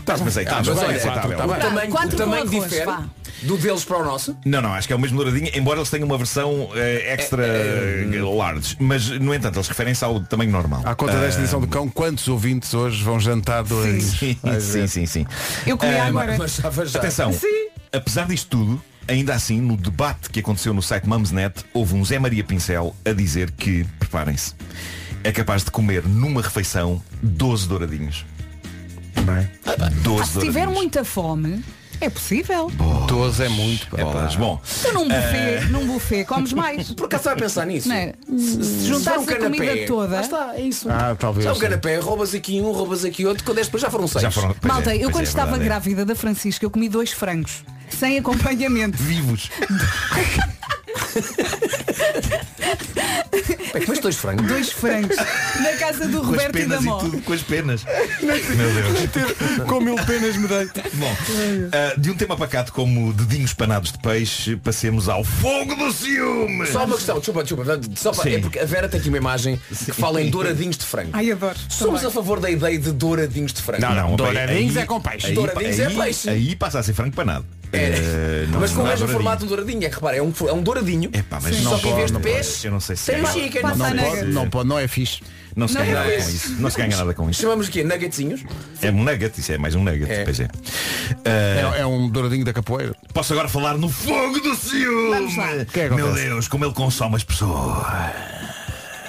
Tá, mas aí está, Ah, mas é olha, aceitável. o tamanho, o tamanho difere vá. do deles para o nosso. Não, não, acho que é o mesmo douradinho, embora eles tenham uma versão eh, extra É, eh, large. Mas, no entanto, eles referem-se ao tamanho normal. À conta desta Ah, edição do cão, quantos ouvintes hoje vão jantar douradinhos? Sim, sim, sim, sim. Eu comi Ah, agora. Mas. Atenção, apesar disto tudo, ainda assim, no debate que aconteceu no site Mumsnet, houve um Zé Maria Pincel a dizer que, preparem-se, é capaz de comer numa refeição 12 douradinhos. Bem, 12 Ah, se tiver muita fome, é possível. 12 é muito. pá. Bolas. Bom, Tu num buffet, num buffet comes mais. Por acaso estava a pensar nisso? Não é? Se Se juntares for um a comida canapé, toda. lá está, é isso. Ah, talvez. Já um canapé, roubas aqui um, roubas aqui outro, quando depois já foram seis. já foram. Malta, é, eu quando é, estava verdade, é. grávida da Francisca, eu comi dois frangos. Sem acompanhamento. Vivos. É que dois frangos. Dois frangos. Na casa do Com as Roberto e da penas e Mó. tudo, com as penas. Meu Deus. Com mil penas me dei. Bom, ah, de um tema pacato como dedinhos panados de peixe, passemos ao fogo do ciúme. Só uma questão, desculpa, desculpa. Só para, Sim. é porque a Vera tem aqui uma imagem que fala em douradinhos de frango. Ai, adoro. Somos Também. a favor da ideia de douradinhos de frango. Não, não, Douradinhos é com peixe. Douradinhos é peixe. Aí passa a ser frango panado. É. Eh, não- mas com não o é mesmo douradinho. formato de douradinho. É que repara, é um, é um douradinho. Epá, mas Sim. não Só que em vez de não pode. peixe, Eu não sei se tem é. Não a pode, não pode, não é fixe. Não se Não ganha é nada com isso. Não se ganha nada com isso. Chamamos quê? Nuggetzinhos? É um nugget, isso é mais um nugget. É. Pois é. Eh, É, é um douradinho da capoeira. Posso agora falar no fogo do ciúme? Vamos lá. que é que Meu acontece? Deus, como ele consome as pessoas.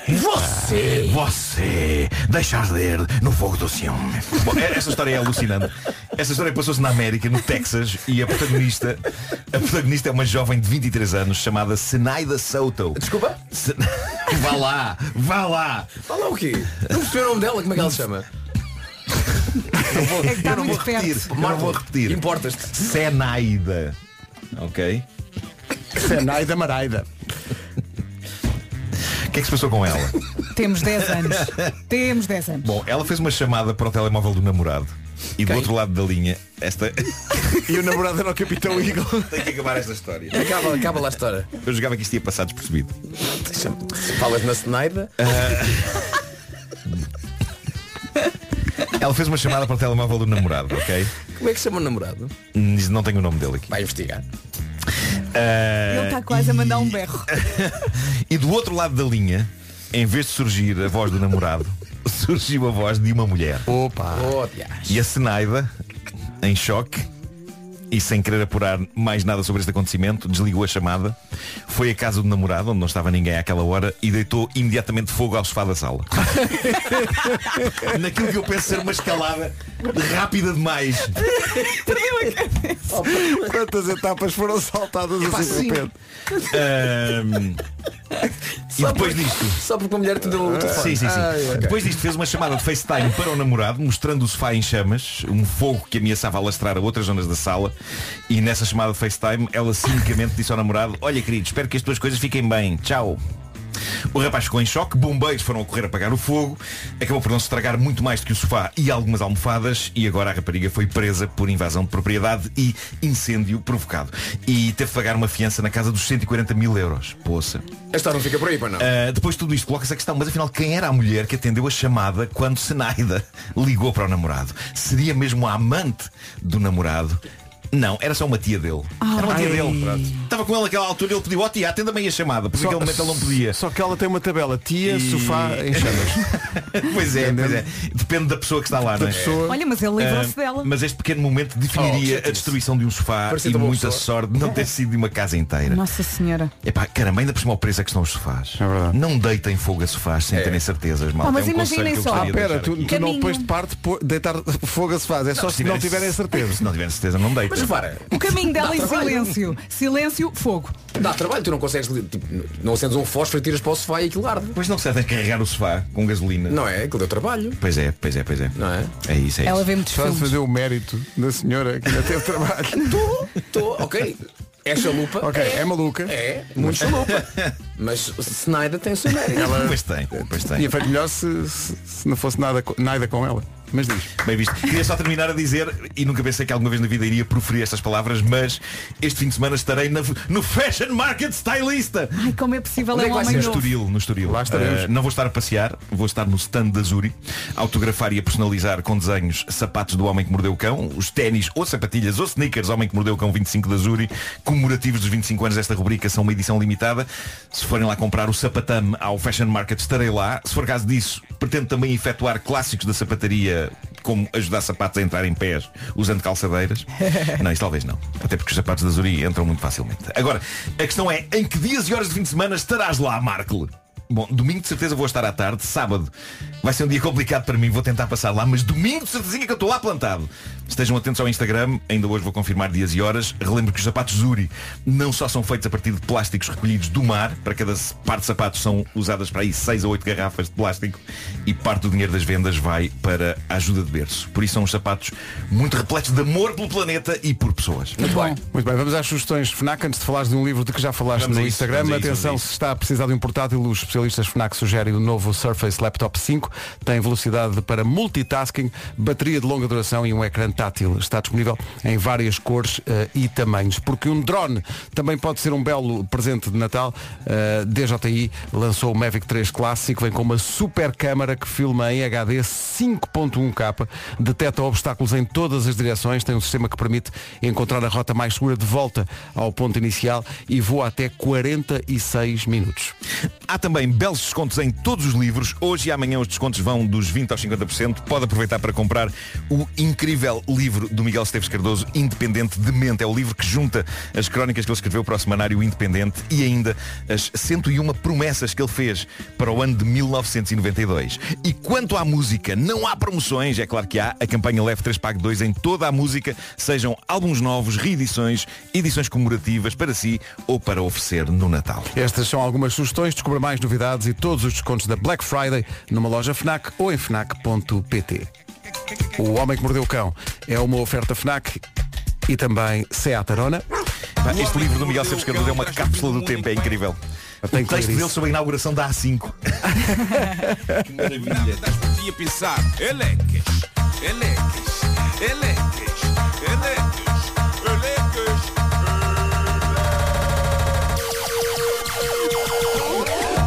Você! Você deixa arder no fogo do ciúme. Bom, é- essa história é alucinante. Essa história passou-se na América, no Texas, e a protagonista, a protagonista é uma jovem de 23 anos chamada Senaida Soto. Desculpa? Se- Vá lá, vá lá. Fala o quê? Não percebi o nome dela, como é que ela se chama? Não vou, É que não vou repetir. Eu não vou repetir. Importas-te. Senaida. Ok? Senaida Maraida. O que é que se passou com ela? Temos 10 anos. Temos 10 anos. Bom, ela fez uma chamada para o telemóvel do namorado. E do Quem? outro lado da linha, esta. E o namorado era o Capitão Eagle. Tem que acabar esta história. Acaba, acaba lá a história. Eu jogava que isto ia passar despercebido. Falas na Senaida. Ela fez uma chamada para o telemóvel do namorado, ok? Como é que se chama o namorado? Hum, Não tenho o nome dele aqui. Vai investigar. Ah, Ele está quase a mandar um berro. E do outro lado da linha, em vez de surgir a voz do namorado, surgiu a voz de uma mulher. Opa. Oh. E a Senaida, em choque e sem querer apurar mais nada sobre este acontecimento, desligou a chamada, foi à casa do namorado, onde não estava ninguém àquela hora, e deitou imediatamente fogo ao sofá da sala. Naquilo que eu penso ser uma escalada rápida demais. Quantas etapas foram saltadas assim de repente? Ahm, e depois disto. Só porque uma mulher te deu o telefone. Sim, sim, sim. Depois disto fez uma chamada de FaceTime para o namorado, mostrando o sofá em chamas, um fogo que ameaçava alastrar a outras zonas da sala. E nessa chamada de FaceTime, ela cinicamente disse ao namorado, olha querido, espero que as tuas coisas fiquem bem. Tchau. O rapaz ficou em choque, bombeiros foram a correr a apagar o fogo, acabou por não se estragar muito mais do que o sofá e algumas almofadas e agora a rapariga foi presa por invasão de propriedade e incêndio provocado. E teve de pagar uma fiança na casa dos 140 mil euros. Poça. A história não fica por aí, para não. Uh, depois de tudo isto coloca-se a questão, mas afinal quem era a mulher que atendeu a chamada quando Senaida ligou para o namorado? Seria mesmo a amante do namorado? Não, era só uma tia dele. Era uma tia dele, pronto. Estava com ele naquela altura e ele pediu, ó tia, atenda bem a chamada, porque naquele momento ele não podia. Só que ela tem uma tabela. Tia, E- sofá em chamas. pois é, pois é. Depende da pessoa que está lá, não é? pessoa. Olha, mas ele livrou-se Ah, dela. Mas este pequeno momento Oh, definiria chatice. a destruição de um sofá Parecia e muita pessoa. sorte de não ter sido de uma casa inteira. Nossa Senhora. Epá, caramba, ainda por cima ao preço é que estão os sofás. É verdade. Não deitem fogo a sofás sem É. terem certezas, mal. Ah, mas é um imaginem conselho que eu só. de Pera, tu, tu não pões de parte deitar fogo a sofás. É só se não tiverem- certeza. Se não tiverem certeza, não deitem. O caminho dela trabalho. silêncio. Silêncio, fogo. dá trabalho, tu não consegues, tipo, não acendes um fósforo e tiras para o sofá e aquilo arde. Depois não se deve carregar o sofá com gasolina. Não é? Aquilo deu trabalho. Pois é, pois é, pois é. Não é? É isso, é Ela isso. vê muitos Estás a filmes. fazer o mérito da senhora que ainda teve trabalho. Estou, ok. É chalupa. Ok, é maluca. É, muito chalupa. Mas Snyder tem o seu mérito. Pois tem, pois tem. Tinha feito melhor se, se, se não fosse nada, nada com ela. Mas diz. Bem visto. Queria só terminar a dizer, e nunca pensei que alguma vez na vida iria proferir estas palavras, mas este fim de semana estarei na- no Fashion Market Stylista. Ai, como é possível Onde é é um homem? No. Estoril, no Estoril. Lá estaremos. Uh, não vou estar a passear, vou estar no stand da Zuri, a autografar e a personalizar com desenhos sapatos do Homem que Mordeu o Cão, os ténis ou sapatilhas ou sneakers Homem que Mordeu o Cão 25 da Zuri, comemorativos dos 25 anos desta rubrica, são uma edição limitada. Se forem lá comprar o sapatame ao Fashion Market, estarei lá. Se for caso disso, pretendo também efetuar clássicos da sapataria, como ajudar sapatos a entrar em pés usando calçadeiras. Não, isso talvez não. Até porque os sapatos da Zuri entram muito facilmente. Agora, a questão é, em que dias e horas de fim de semana estarás lá, Marco? Bom, domingo de certeza vou estar à tarde, sábado vai ser um dia complicado para mim, vou tentar passar lá, mas domingo de certeza que eu estou lá plantado. Estejam atentos ao Instagram, ainda hoje vou confirmar dias e horas. Relembro que os sapatos Zuri não só são feitos a partir de plásticos recolhidos do mar, para cada par de sapatos são usadas para aí 6 a 8 garrafas de plástico e parte do dinheiro das vendas vai para a ajuda de berço. Por isso são uns sapatos muito repletos de amor pelo planeta e por pessoas. Muito bem. Muito bem, vamos às sugestões FNAC antes de falares de um livro de que já falaste Vamos no isso, Instagram. Atenção, isso. se está a precisar de um portátil, os especialistas FNAC sugerem o novo Surface Laptop 5. Tem velocidade para multitasking, bateria de longa duração e um ecrã tátil. Está disponível em várias cores eh, e tamanhos. Porque um drone também pode ser um belo presente de Natal. Eh, DJI lançou o Mavic 3 Clássico, vem com uma super câmara que filma em HD 5.1K, detecta obstáculos em todas as direções, tem um sistema que permite encontrar a rota mais segura de volta ao ponto inicial e voa até 46 minutos. Há também belos descontos em todos os livros. Hoje e amanhã os descontos vão dos 20% aos 50%. Pode aproveitar para comprar o incrível livro do Miguel Esteves Cardoso, Independente de Mente. É o livro que junta as crónicas que ele escreveu para o semanário Independente e ainda as 101 promessas que ele fez para o ano de 1992. E quanto à música, não há promoções, é claro que há. A campanha Leve 3 Pague 2 em toda a música, sejam álbuns novos, reedições, edições comemorativas para si ou para oferecer no Natal. Estas são algumas sugestões, descubra mais novidades e todos os descontos da Black Friday numa loja FNAC ou em FNAC.pt. O Homem que Mordeu o Cão é uma oferta FNAC e também Seat Arona. Este livro do Miguel Esteves Cardoso é uma cápsula do tempo, é incrível. Tenho O que ler texto isso. dele sobre a inauguração da A5. Que maravilha. Estás por ti a pensar. Elecas, elecas, elecas, elecas, elecas.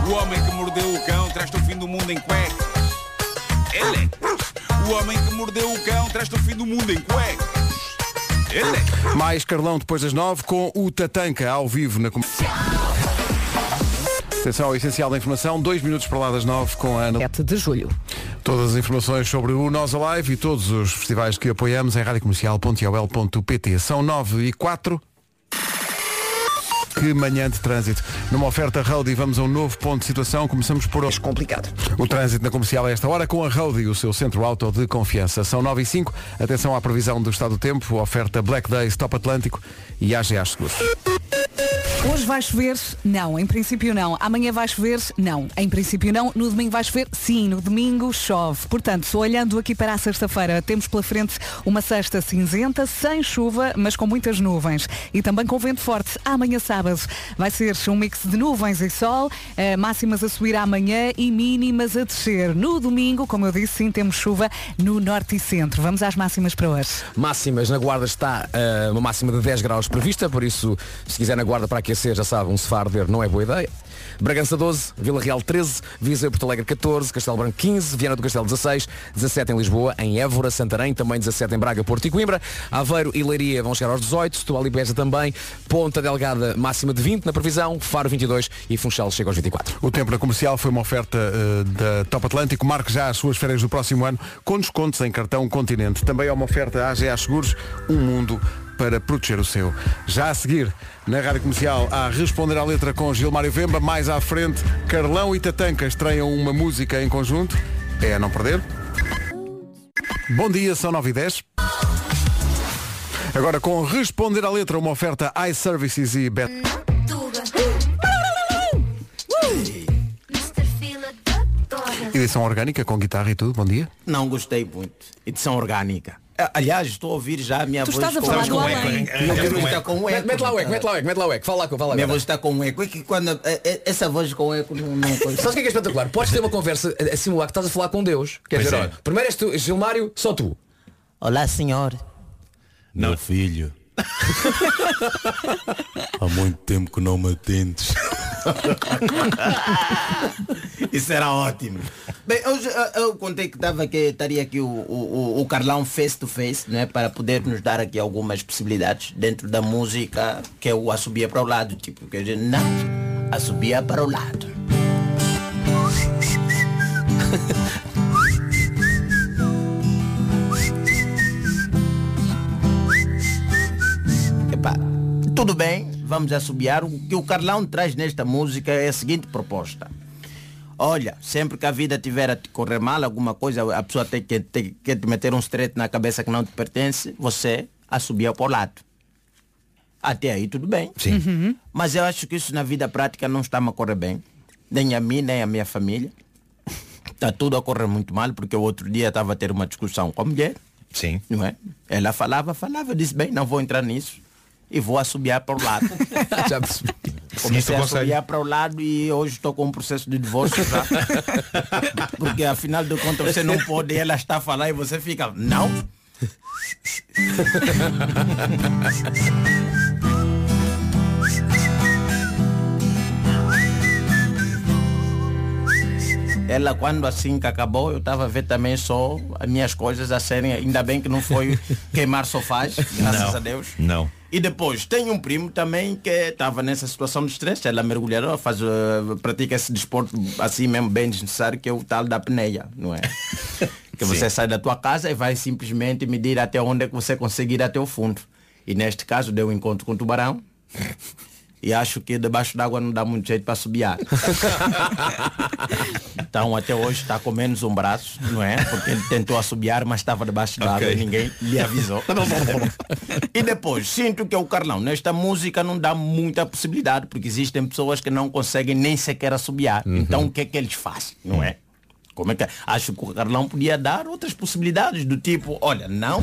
O homem que mordeu o cão traz-te o fim do mundo em cuecas. O homem que mordeu o cão traz-te o fim do mundo em cuecas. Elecas. Mais Carlão depois das nove com o Tatanca ao vivo na. Atenção ao essencial da informação, dois minutos para lá das nove com a Ana. 7 de julho. Todas as informações sobre o Nós Alive e todos os festivais que apoiamos em radiocomercial.ol.pt. São nove e quatro. Que manhã de trânsito. Numa oferta Road e vamos a um novo ponto de situação. Começamos por hoje. complicado. O trânsito na comercial a esta hora com a Road e o seu centro auto de confiança. São 9 e 5. Atenção à previsão do estado do tempo. Oferta Black Days Top Atlântico e AGA Seguros. Hoje vai chover? Não. Em princípio não. Amanhã vai chover? Não. Em princípio não. No domingo vai chover? Sim. No domingo chove. Portanto, olhando aqui para a sexta-feira, temos pela frente uma sexta cinzenta, sem chuva, mas com muitas nuvens. E também com vento forte. Amanhã sábado vai ser um mix de nuvens e sol, eh, máximas a subir amanhã e mínimas a descer. No domingo, como eu disse, sim, temos chuva no norte e centro. Vamos às máximas para hoje. Máximas, na Guarda está eh, uma máxima de 10 graus prevista, por isso, se quiser na Guarda para aquecer, já sabe, um arder não é boa ideia. Bragança 12, Vila Real 13, Viseu Porto Alegre 14, Castelo Branco 15, Viana do Castelo 16, 17 em Lisboa, em Évora, Santarém, também 17 em Braga, Porto e Coimbra, Aveiro e Leiria vão chegar aos 18, Setúbal e Beja também, Ponta Delgada máxima de 20 na previsão, Faro 22 e Funchal chega aos 24. O tempo na comercial foi uma oferta eh, da Top Atlântico. Marque já as suas férias do próximo ano com descontos em cartão Continente. Também é uma oferta AGA Seguros, um mundo para proteger o seu. Já a seguir, na Rádio Comercial, a responder à letra com Gilmário Vemba. Mais à frente, Carlão e Tatanca estreiam uma música em conjunto. É a não perder. Bom dia, são 9 e 10. Agora com responder à letra, uma oferta iServices e Bet. Edição orgânica com guitarra e tudo. Bom dia. Não gostei muito. Edição orgânica. Ah, Aliás, estou a ouvir já a minha Tu voz. estás a com- falar com do eco. além. Minha voz está com um eco. Mete lá o eco, mete lá o eco, mete lá o eco. Fala lá, fala Minha voz está com um eco. É que quando é- é- essa voz com eco não, não Sabes o que é que é espetacular? Podes ter uma conversa a a simular que estás a falar com Deus. Quer Pois dizer, é. primeiro és tu, Gilmário, só tu. Olá, senhor. Meu filho. Há muito tempo que não me atendes. Isso era ótimo. Bem, hoje eu, eu contei que estava aqui, estaria aqui o, o, o Carlão face to face, né, para poder nos dar aqui algumas possibilidades dentro da música que é o assobia para o lado, tipo, que a gente não assobia para o lado. tudo bem, vamos assobiar. O que o Carlão traz nesta música é a seguinte proposta. Olha, sempre que a vida tiver a te correr mal, alguma coisa, a pessoa tem que, tem que te meter um strete na cabeça que não te pertence, você assobia para o lado. Até aí tudo bem. Sim. Mas eu acho que isso na vida prática não está a correr bem. Nem a mim, nem a minha família. Está tudo a correr muito mal, porque o outro dia estava a ter uma discussão com a mulher. Sim. Não é? Ela falava, falava, eu disse, bem, não vou entrar nisso. E vou assobiar para o lado. Já percebi. Comecei a assobiar para o lado e hoje estou com um processo de divórcio já. Porque afinal de contas você não pode, ela está a falar e você fica, não. Ela quando assim que acabou, eu estava a ver também só as minhas coisas a serem, ainda bem que não foi queimar sofás, graças Não. a Deus. Não. E depois tem um primo também que estava nessa situação de estresse, ela é mergulhadora, faz, eh, pratica esse desporto assim mesmo bem desnecessário que é o tal da apneia, não é? que você sai da tua casa e vai simplesmente medir até onde é que você consegue ir até o fundo. E neste caso deu um encontro com o tubarão. E acho que debaixo d'água não dá muito jeito para subiar. então até hoje está com menos um braço, não é? Porque ele tentou assobiar, mas estava debaixo d'água Ok. e ninguém lhe avisou. e depois, sinto que o Carlão, nesta música não dá muita possibilidade, porque existem pessoas que não conseguem nem sequer assobiar. Então o que é que eles fazem, não é? Como é que acho que o Carlão podia dar outras possibilidades do tipo, olha, não,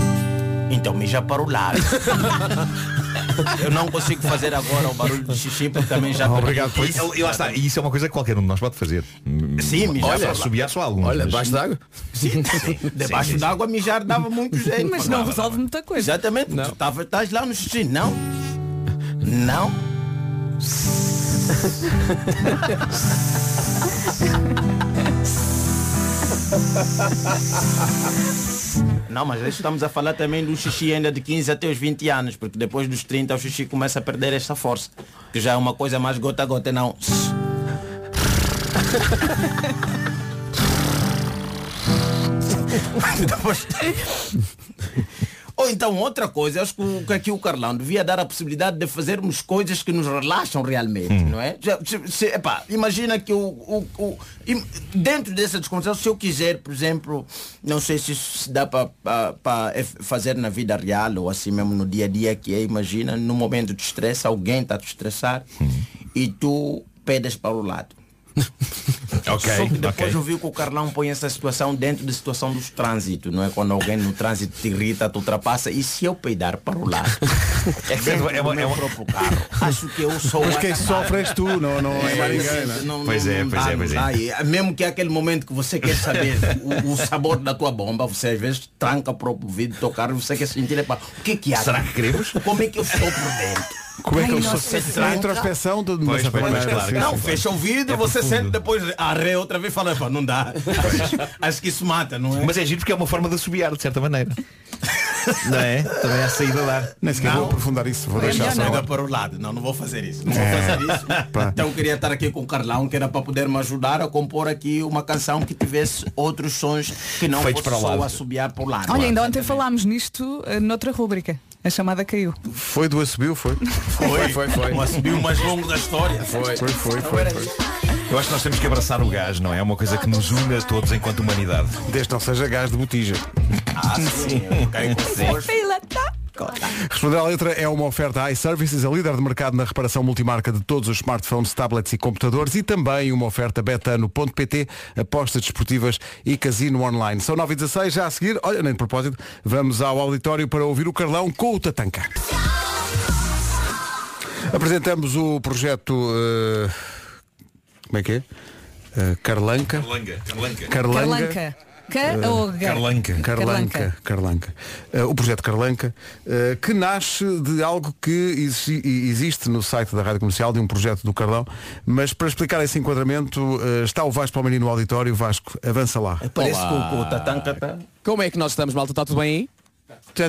então mija para o lado. Eu não consigo fazer agora o barulho de xixi porque também já Obrigado por isso. E, e lá está, e isso é uma coisa que qualquer um de nós pode fazer. Sim, mijar Olha, assobiar só alguns. Olha, debaixo d'água. Sim, debaixo sim, sim. d'água mijar dava muito jeito. Mas não resolve muita coisa. Exatamente. Tu tava, estás lá no xixi. Não. Não. Não, mas estamos a falar também do xixi ainda de 15 até os 20 anos, porque depois dos 30 o xixi começa a perder esta força. Que já é uma coisa mais gota a gota, não. Depois- Ou então outra coisa, acho que o- que aqui o Carlão devia dar a possibilidade de fazermos coisas que nos relaxam realmente, não é? Se- se- epá, imagina que o, o- o- dentro dessa descontração, se eu quiser, por exemplo, não sei se isso se dá para fazer na vida real ou assim mesmo no dia a dia, que é, imagina, no momento de estresse, alguém está a te estressar e tu pedes para o lado. Ok, Só que depois ok. eu vi que o Carlão põe essa situação dentro da situação dos trânsito, não é? Quando alguém no trânsito te irrita, te ultrapassa, e se eu peidar para o lado? É que dentro é do meu é próprio carro, acho que eu sou Mas o quem sofre és tu, não, não é mais ninguém. não é? Não- Pois é, pois é, não pois é. dá. E Mesmo que é aquele momento que você quer saber o, o sabor da tua bomba, você às vezes tranca o próprio vidro do teu carro e você quer sentir, epá, o que é que há? Será que queremos? Como é que eu estou por dentro? Como é que Ai, eu nossa, sou? se A tranca. introspeção de uma Pois, pois, maneira. claro. Não, fecha o vidro, É você profundo. sente depois, arreia outra vez e fala, "Epá, não dá. Acho, acho que isso mata, não é? Mas é giro porque é uma forma de assobiar, de certa maneira. Não é? Também há saída a dar. Nem sequer Não. vou aprofundar isso. Vou Deixa deixar a só. saída para o lado. Não, não vou fazer isso. Não vou É. fazer isso. Então eu queria estar aqui com o Carlão, que era para poder me ajudar a compor aqui uma canção que tivesse outros sons que não Feitos fosse para o só lado. assobiar para o lado. Olha, ainda ontem falámos nisto eh, noutra rúbrica. A chamada caiu. Foi do assobio, foi? Foi, foi, foi. O subiu mais longo da história. Foi. Foi, foi, foi. Eu acho que nós temos que abraçar o gás, não é? É uma coisa que nos une a todos enquanto humanidade. Desde não seja gás de botija. Ah, sim. Cai com Responder à letra é uma oferta iServices, a líder de mercado na reparação multimarca de todos os smartphones, tablets e computadores e também uma oferta betano.pt, apostas desportivas e casino online. São 9 e 16 já a seguir, olha, nem de propósito, vamos ao auditório para ouvir o Carlão com o Tatanca. Apresentamos o projeto. eh, como é que é? Eh, Carlanca. Carlanga. Carlanga. Carlanca. Ca ou G? Carlanca. Carlanca, Carlanca. Eh, o projeto Carlanca, eh, que nasce de algo que exi- existe no site da Rádio Comercial, de um projeto do Carlão, mas para explicar esse enquadramento eh, está o Vasco Palmeirinho no auditório. Vasco, avança lá. Parece que o, Tatanka tá. Como é que nós estamos, malta? Está tudo bem aí?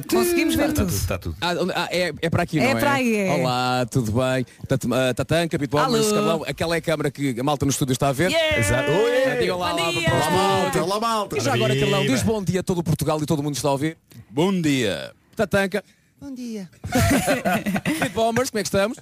Conseguimos ver tudo. Está tudo. Ah, onde- ah, é, é para aqui, É não é? para aí, é. Olá, tudo bem? Ah, Tatanca, Pitbombers, Alô. Carlão. Aquela é a câmara que a malta no estúdio está a ver. Yeah. Exato. Oi, digam lá, Bom lá, dia. olá, malta. Olá, malta. E já agora. Carlão, diz bom dia a todo o Portugal e todo mundo está a ouvir. Bom dia. Tatanca. Bom dia. Pitbombers, como é que estamos?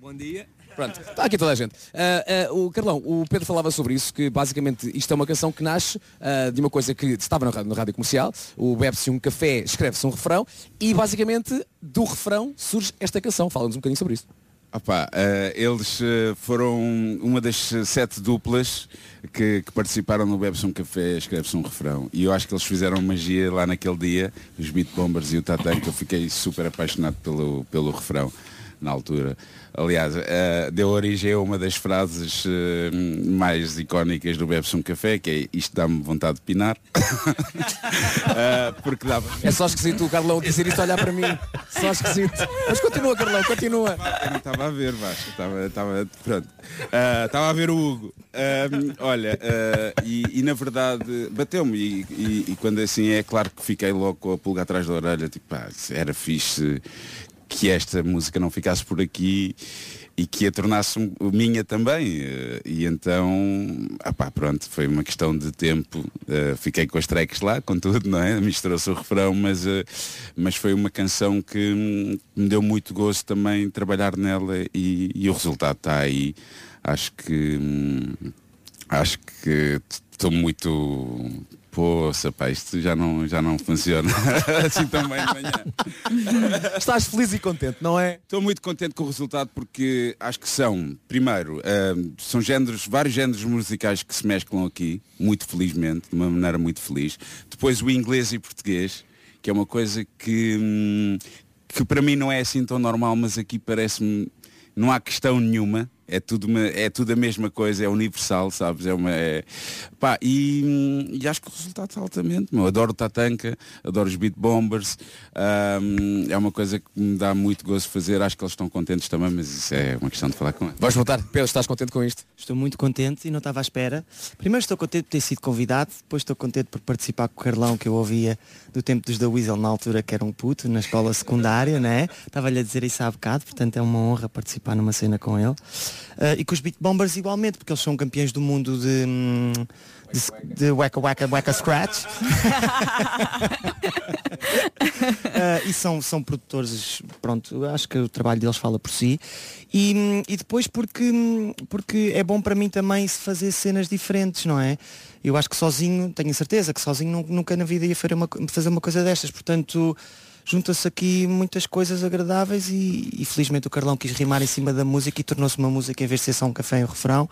Bom dia. Pronto, está aqui toda a gente. Ah, ah, o Carlão, o Pedro falava sobre isso, que basicamente isto é uma canção que nasce ah, de uma coisa que estava na rádio, rádio comercial, o bebe-se um café, escreve-se um refrão, e basicamente do refrão surge esta canção. Fala-nos um bocadinho sobre isso. Opa, eh, eles foram uma das sete duplas que, que participaram no Bebe-se um Café, escreve-se um refrão. E eu acho que eles fizeram magia lá naquele dia, os Beat Bombers e o Tatanka. Eu fiquei super apaixonado pelo, pelo refrão na altura. Aliás, eh, deu origem a uma das frases eh, mais icónicas do Bebe-se um Café, que é isto dá-me vontade de pinar. Eh, porque dava. É só esquisito o Carlão dizer isto olhar para mim. Só esquisito. Mas continua, Carlão, continua. Eu não estava a ver, Vasco. Estava, estava, pronto. Ah, Estava a ver o Hugo. Ah, olha, ah, e, e na verdade bateu-me. E, e- e quando assim é claro que fiquei logo com a pulga atrás da orelha. Tipo, pá, era fixe que esta música não ficasse por aqui e que a tornasse minha também. Eh, E então, ah pá, pronto, foi uma questão de tempo. Eh, fiquei com as tracks lá, com tudo, não é? Misturou-se o refrão, mas, eh, mas foi uma canção que hum, me deu muito gosto também trabalhar nela e, e o resultado está aí. Acho que hum, acho que estou muito Poxa, pá, isto já não, já não funciona assim tão bem de manhã. Estás feliz e contente, não é? Estou muito contente com o resultado porque acho que são, primeiro, ahm, são géneros, vários géneros musicais que se mesclam aqui, muito felizmente, de uma maneira muito feliz. Depois o inglês e português, que é uma coisa que, hum, que para mim não é assim tão normal, mas aqui parece-me, não há questão nenhuma. É tudo, uma- é tudo a mesma coisa, é universal, sabes? É uma, é- Pá, e, e acho que o resultado está altamente. meu. Adoro o Tatanka, adoro os Beat Bombers. Ahm, é uma coisa que me dá muito gosto de fazer. Acho que eles estão contentes também, mas isso é uma questão de falar com eles. Vais voltar. Pedro, estás contente com isto? Estou muito contente e não estava à espera. Primeiro estou contente por ter sido convidado, depois estou contente por participar com o Carlão que eu ouvia do tempo dos da Weasel na altura que era um puto na escola secundária, né? Estava-lhe a dizer isso há bocado, portanto é uma honra participar numa cena com ele. Ah, e com os Beat Bombers igualmente, porque eles são campeões do mundo de, hum, de, de Waka Waka Waka Scratch. Ah, e são, são produtores, pronto, acho que o trabalho deles fala por si. E, hum, e depois porque, hum, porque é bom para mim também se fazer cenas diferentes, não é? Eu acho que sozinho, tenho certeza que sozinho nu- nunca na vida ia fazer uma, fazer uma coisa destas, portanto junta-se aqui muitas coisas agradáveis e, e felizmente o Carlão quis rimar em cima da música e tornou-se uma música em vez de ser só um café e um refrão.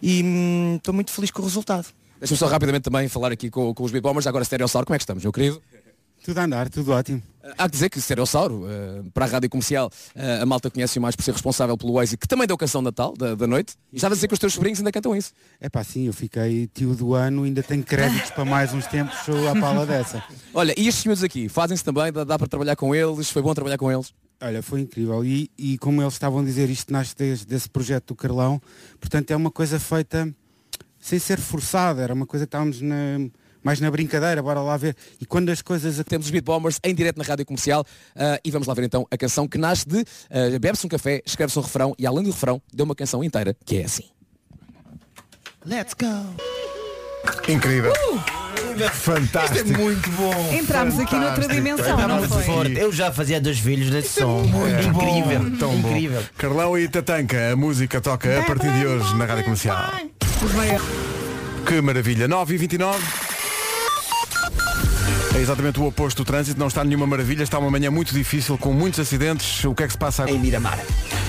E hum, estou muito feliz com o resultado. Deixa-me só rapidamente também falar aqui com, com os Beat Bombers. Agora, Stereossauro, como é que estamos, meu querido? Tudo a andar, tudo ótimo. Há que dizer que Stereossauro, eh, para a rádio comercial, eh, a malta conhece-o mais por ser responsável pelo Waze, que também deu canção Natal, da, da noite. Estava a dizer que os teus sobrinhos ainda cantam isso. É pá, sim, eu fiquei tio do ano, ainda tenho créditos para mais uns tempos, à pala dessa. Olha, e estes senhores aqui, fazem-se também, dá, dá para trabalhar com eles, foi bom trabalhar com eles. Olha, foi incrível. E, e como eles estavam a dizer, isto nasce desde desse projeto do Carlão, portanto é uma coisa feita sem ser forçada, era uma coisa que estávamos na, mais na brincadeira, bora lá ver. E quando as coisas. Temos os Beat Bombers em direto na rádio comercial ah, e vamos lá ver então a canção que nasce de ah, bebe-se um café, escreve-se um refrão e além do refrão deu uma canção inteira que é assim. Let's go! Incrível. Fantástico. Isto é muito bom. Entramos aqui noutra dimensão, Está não muito foi? forte. Eu já fazia dois filhos desse som. É, incrível. Tão bom. incrível. Carlão e Tatanca, a música toca a partir de hoje na Rádio Comercial. Que maravilha. 9 e 29 É exatamente o oposto do trânsito, não está nenhuma maravilha, está uma manhã muito difícil, com muitos acidentes. O que é que se passa agora? Em Miramar.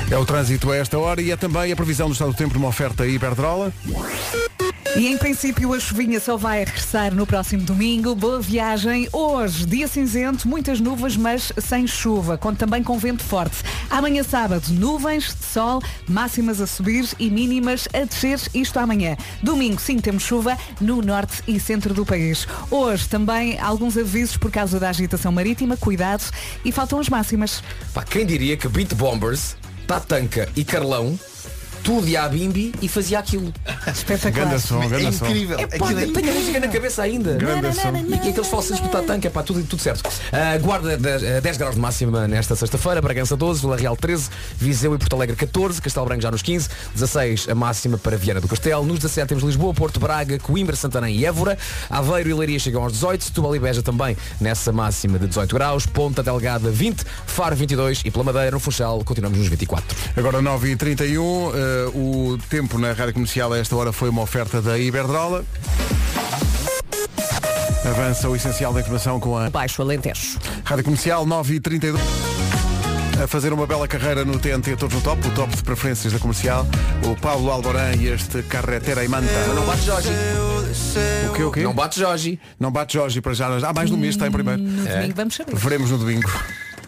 É o trânsito a esta hora e é também a previsão do estado do tempo numa oferta Iberdrola. E em princípio a chuvinha só vai regressar no próximo domingo. Boa viagem. Hoje, dia cinzento, muitas nuvens, mas sem chuva. Conto também com vento forte. Amanhã sábado, nuvens, sol, máximas a subir e mínimas a descer. Isto amanhã. Domingo, sim, temos chuva no norte e centro do país. Hoje também alguns avisos por causa da agitação marítima. Cuidado. E faltam as máximas. Pá, quem diria que Beat Bombers, Tatanka e Carlão tudo ia à bimbi e fazia aquilo. Espetacular. Ganda som, ganda som. É pá, tenho a música na cabeça ainda. Grande som. E aqueles falsos do Tatanka, pá, tudo, tudo certo. Ah, guarda de- eh, 10 graus de máxima nesta sexta-feira, Bragança 12, Vila Real 13, Viseu e Porto Alegre 14, Castelo Branco já nos 15, 16 a máxima para Viana do Castelo, nos 17 temos Lisboa, Porto Braga, Coimbra, Santarém e Évora, Aveiro e Leiria chegam aos 18, Setúbal e Beja também nessa máxima de 18 graus, Ponta Delgada 20, Faro 22 e pela Madeira, no Funchal, continuamos nos 24. Agora 9h31, o tempo na Rádio Comercial a esta hora foi uma oferta da Iberdrola. Avança o essencial da informação com a Baixo Alentejo. Rádio Comercial 9h32. A fazer uma bela carreira no TNT Todos no Top, o top de preferências da comercial, o Paulo Alborã e este Carretera e Manta. Mas não bate Jorge. O quê, o quê? Não bate Jorge. Não bate Jorge para já. Há mais de um mês, está em primeiro. No domingo vamos saber. Veremos no domingo.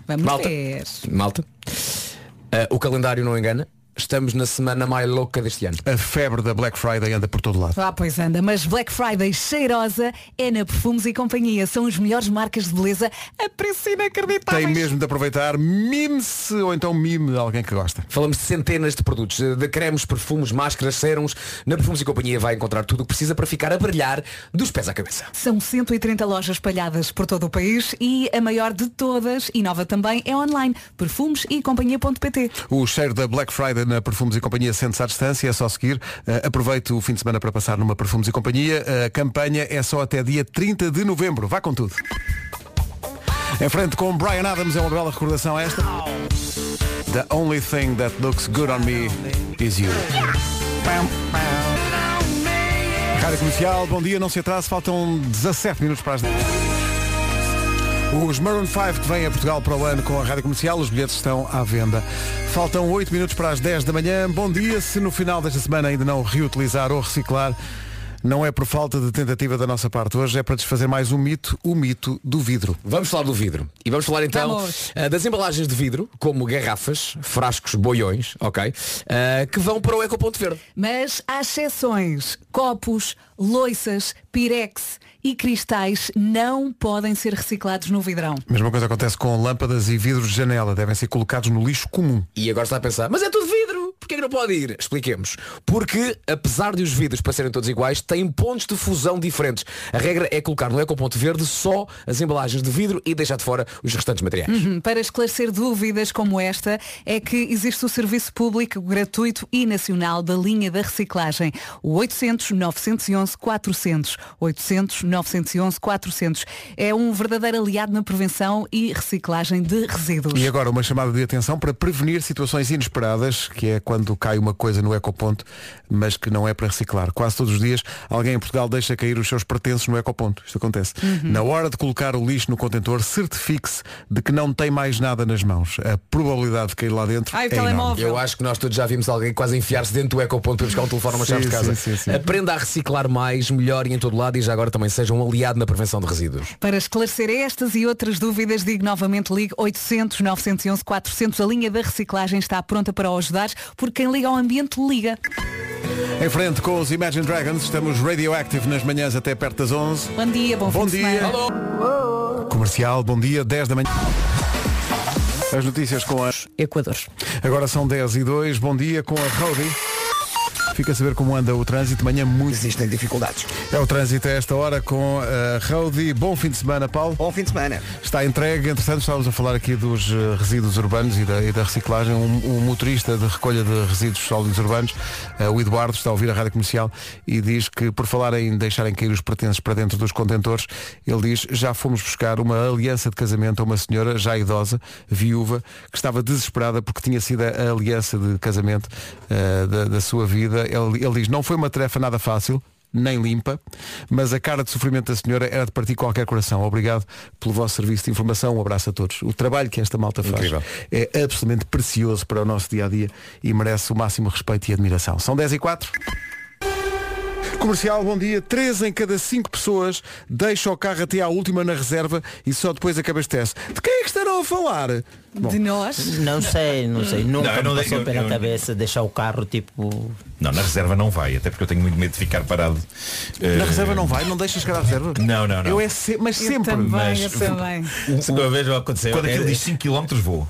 Vamos Malta. ver. Malta. Ah, o calendário não engana. Estamos na semana mais louca deste ano. A febre da Black Friday anda por todo lado. Ah, pois anda, mas Black Friday cheirosa é na Perfumes e Companhia. São as melhores marcas de beleza a preço inacreditáveis. Tem mesmo de aproveitar, mime-se ou então mime alguém que gosta. Falamos de centenas de produtos, de cremes, perfumes, máscaras, sérums. Na Perfumes e Companhia vai encontrar tudo o que precisa para ficar a brilhar dos pés à cabeça. São 130 lojas espalhadas por todo o país e a maior de todas, e nova também, é online. Perfumes e companhia.pt. O cheiro da Black Friday na Perfumes e Companhia sente-se à distância, é só seguir. Uh, aproveite o fim de semana para passar numa Perfumes e Companhia. A campanha é só até dia 30 de novembro. Vá com tudo. Em frente com Brian Adams, é uma bela recordação esta. The only thing that looks good on me is you. Rádio Comercial, bom dia, não se atrase, faltam 17 minutos para as 10. Os Maroon 5 que vêm a Portugal para o ano com a Rádio Comercial, os bilhetes estão à venda. Faltam 8 minutos para as 10 da manhã. Bom dia, se no final desta semana ainda não reutilizar ou reciclar, não é por falta de tentativa da nossa parte. Hoje é para desfazer mais um mito, o mito do vidro. Vamos falar do vidro. E vamos falar então Vamos. ah, das embalagens de vidro, como garrafas, frascos, boiões, ok? ah, que vão para o Ecoponto Verde. Mas há exceções. Copos, loiças, pirex e cristais não podem ser reciclados no vidrão. Mesma coisa acontece com lâmpadas e vidros de janela. Devem ser colocados no lixo comum. E agora está a pensar, mas é tudo vidro, porquê que não pode ir? Expliquemos. Porque, apesar de os vidros para serem todos iguais, têm pontos de fusão diferentes. A regra é colocar no Ecoponto Verde só as embalagens de vidro e deixar de fora os restantes materiais. Uhum, Para esclarecer dúvidas como esta, é que existe o serviço público gratuito e nacional da linha da reciclagem. O 800 911 400. 800 911 400. É um verdadeiro aliado na prevenção e reciclagem de resíduos. E agora uma chamada de atenção para prevenir situações inesperadas, que é quando cai uma coisa no ecoponto, mas que não é para reciclar. Quase todos os dias alguém em Portugal deixa cair os seus pertences no ecoponto. Isto acontece. Na hora de colocar o lixo no contentor, certifique-se de que não tem mais nada nas mãos. A probabilidade de cair lá dentro Ai, é enorme. Eu acho que nós todos já vimos alguém quase enfiar-se dentro do Ecoponto para buscar um telefone ou uma chave de casa. sim, sim, sim. Aprenda a reciclar mais, melhor e em todo lado e já agora também seja um aliado na prevenção de resíduos. Para esclarecer estas e outras dúvidas, digo novamente, ligue 800 911 400. A linha da reciclagem está pronta para o ajudar, porque quem liga ao ambiente liga. Em frente com os Imagine Dragons, estamos radioactive nas manhãs até perto das 11. Bom dia, bom, Bom fim de dia. semana. Comercial, bom dia, 10 da manhã. As notícias com a... Equador. Agora são 10 e 2, bom dia com a Rody. Fica a saber como anda o trânsito, manhã muito. Existem dificuldades. É o trânsito a esta hora com a Rody. Bom fim de semana, Paulo. Bom fim de semana. Está entregue, entretanto estávamos a falar aqui dos eh, resíduos urbanos e da, e da reciclagem. Um, um motorista de recolha de resíduos sólidos urbanos, eh, o Eduardo, está a ouvir a rádio comercial e diz que por falar em deixarem cair os pertences para dentro dos contentores, ele diz, já fomos buscar uma aliança de casamento a uma senhora já idosa, viúva, que estava desesperada porque tinha sido a aliança de casamento eh, da, da sua vida. Ele, ele diz, não foi uma tarefa nada fácil, nem limpa, mas a cara de sofrimento da senhora era de partir qualquer coração. Obrigado pelo vosso serviço de informação. Um abraço a todos. O trabalho que esta malta faz Incrível. é absolutamente precioso para o nosso dia a dia e merece o máximo respeito e admiração. São 10 e 4. Comercial, bom dia. Três em cada cinco pessoas deixam o carro até à última na reserva e só depois é que abastece. De quem é que estarão a falar? Bom, De nós? Não sei, não sei. Nunca Não, eu não me passou eu- pela eu- cabeça deixar o carro tipo. Não, na reserva não vai, até porque eu tenho muito medo de ficar parado. Na Eh, reserva não vai? Não deixa chegar à reserva? Não, não, não. Eu é se- mas Eu sempre. também, mas- eu também. Uma vez aconteceu. Quando aquilo diz 5 km vou.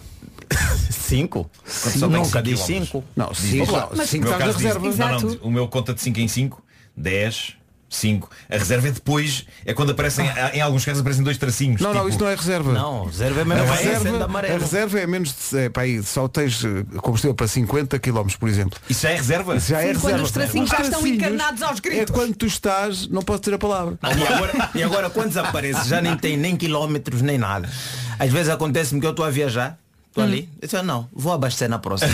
5? Quando só tem Nunca cinco diz quilómetros. 5. Não, Diz- cinco, Olá, não, o meu cinco estás na caso diz- reserva. Não, não, o meu conta de 5 em 5, 10, 5. A reserva é depois, é quando aparecem, em alguns casos aparecem dois tracinhos. Não, não, tipo- isso não é reserva. Não, reserva é A mesmo é reserva, a reserva é menos de. É, pá, aí, só tens eh, combustível para 50 km, por exemplo. Isso já é reserva? Isso já é Sim, reserva. quando os tracinhos já estão encarnados aos É gritos. quando tu estás, não posso ter a palavra. E agora, e agora quando desaparece, já nem tem nem quilómetros nem nada. Às vezes acontece-me que eu estou a viajar, estou ali, eu disse, não, vou abastecer na próxima.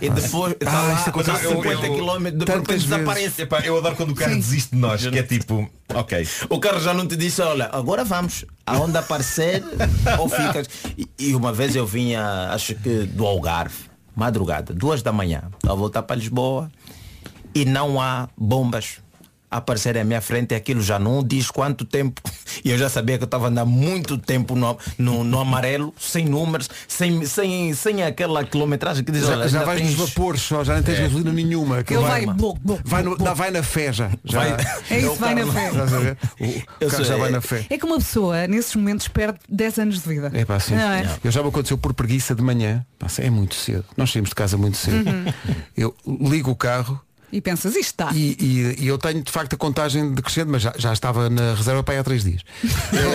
e depois Ah, lá, isso acontece está a 50 eu- quilómetros, de tantas repente vezes. desaparece. Epá, eu adoro quando o carro desiste de nós, que é tipo, ok. O carro já não te disse, olha, agora vamos. Aonde aparecer ou ficas. E, e uma vez eu vinha, acho que do Algarve, madrugada, duas da manhã, a voltar para Lisboa e não há bombas a aparecerem à minha frente aquilo já não diz quanto tempo. E eu já sabia que eu estava andando muito tempo no, no, no amarelo, sem números, sem, sem, sem aquela quilometragem que diz, Já, olha, já vais tens- nos vapores só, já não tens gasolina nenhuma. Ele vai, blo, blo, vai, no- vai na fé já. já Vai- É isso, vai na fé. O, o sei, já vai é- na fé. É que uma pessoa, nesses momentos, perde 10 anos de vida. É pá, sim. Não é? Eu já me aconteceu por preguiça de manhã. Pá, é muito cedo. Nós saímos de casa muito cedo. Uhum. Eu ligo o carro E pensas, isto está. e, e- e eu tenho de facto a contagem decrescente, mas já, já estava na reserva para aí há três dias.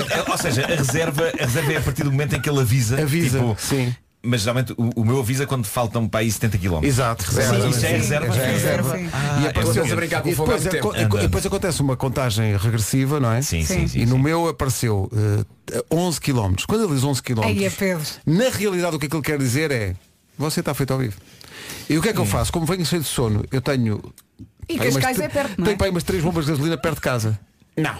É, Ou seja, a reserva, a reserva é a partir do momento em que ele avisa. Avisa, tipo, sim. Mas geralmente o, o meu avisa quando faltam para aí 70 km. Exato, reserva. Isso é Sim, reserva? já é reserva. Sim. e, Ah, apareceu, eu- a brincar com e, o fogo há depois, tempo. e depois acontece uma contagem regressiva, não é? Sim, Sim. sim, sim. E no meu apareceu eh, 11 km. Quando ele diz 11 km, é na realidade o que aquilo quer dizer é você está feito ao vivo. E o que é que eu faço? Como venho cheio de sono, eu tenho. E umas Cascais é perto, não é? Tenho para aí umas três bombas de gasolina perto de casa. Não.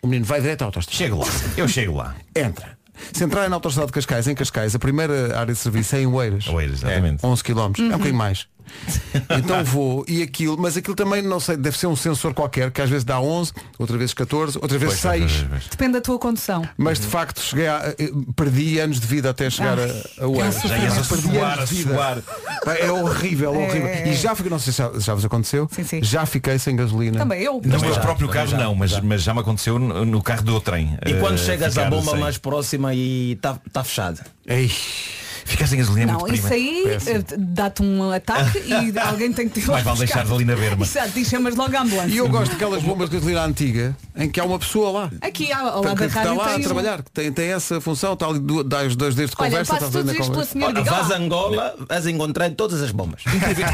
O menino vai direto à autostrada. Chego lá. Eu chego lá. Entra. Se entrar na autostrada de Cascais, em Cascais, a primeira área de serviço é em Oeiras. Oeiras, exatamente. 11 km. É um Uhum. bocadinho mais. Então vou e aquilo, mas aquilo também não sei, deve ser um sensor qualquer, que às vezes dá 11, outra vez 14, outra vez Pois, 6. pois, pois, pois. Depende da tua condução. Mas de facto cheguei a, eh, perdi anos de vida até chegar Ai, a, a Oeiras. é Já ias a suar, a suar. É horrível, horrível. E já fiquei, não sei se já, já vos aconteceu, Sim, sim. já fiquei sem gasolina. Também eu. No meu já, próprio carro não, mas mas já me aconteceu no, no carro do trem. E quando Eh, chegas à bomba sem- mais próxima e está tá fechada. Ei, Ficar sem gasolina é Não, muito isso deprimente. aí eh, dá-te um ataque e alguém tem que te ir lá Mais vale deixar ali na berma. Exato, e chamas logo a ambulância. E eu gosto daquelas bombas de gasolina antiga em que há uma pessoa lá. Aqui ao ao que, lado que da está rádio lá a um- trabalhar, que tem, tem essa função, está ali, dá os dois dedos de Olha, conversa, passo está todos fazendo a isto pela conversa. senhora Olha, vais a Angola, vais encontrar todas as bombas.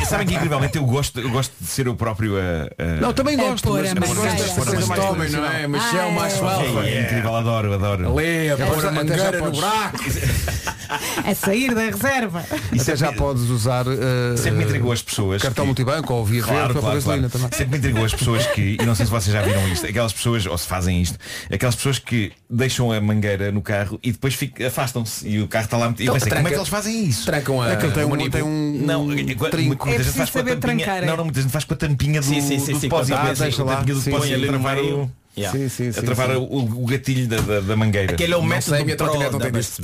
Sabem que incrivelmente eu gosto, eu gosto de ser eu próprio a. Não, também É gosto, mas, mas gosto desta coisa mais. Homem, não é? Michel Ah, mais É, é incrível, adoro, adoro. Ali, a pôr a mangueira no buraco. É sair da reserva. E Até já sempre- podes usar uh, Sempre me intrigou as pessoas. cartão que- multibanco ou via Claro, verde claro, claro. também. Sempre me intrigou as pessoas que, e não sei se vocês já viram isto, aquelas pessoas, ou se fazem isto, aquelas pessoas que deixam a mangueira no carro e depois afastam-se e o carro está lá metido. E eu Então, pensei, como é que eles fazem isso? Trancam a. Aquele tem o um, manipulo. tem um, Não, um é- é- trinco. É gente preciso faz com a saber tampinha. trancar, é? Não, não, muita gente faz com a tampinha do, Sim, sim, sim, do sim, depósito. deixa com a lá. tampinha do Sim, Yeah. Sim, sim, sim, a travar sim. o, o gatilho da, da, da mangueira. Aquele é o Não método sei, minha pro não tem disso.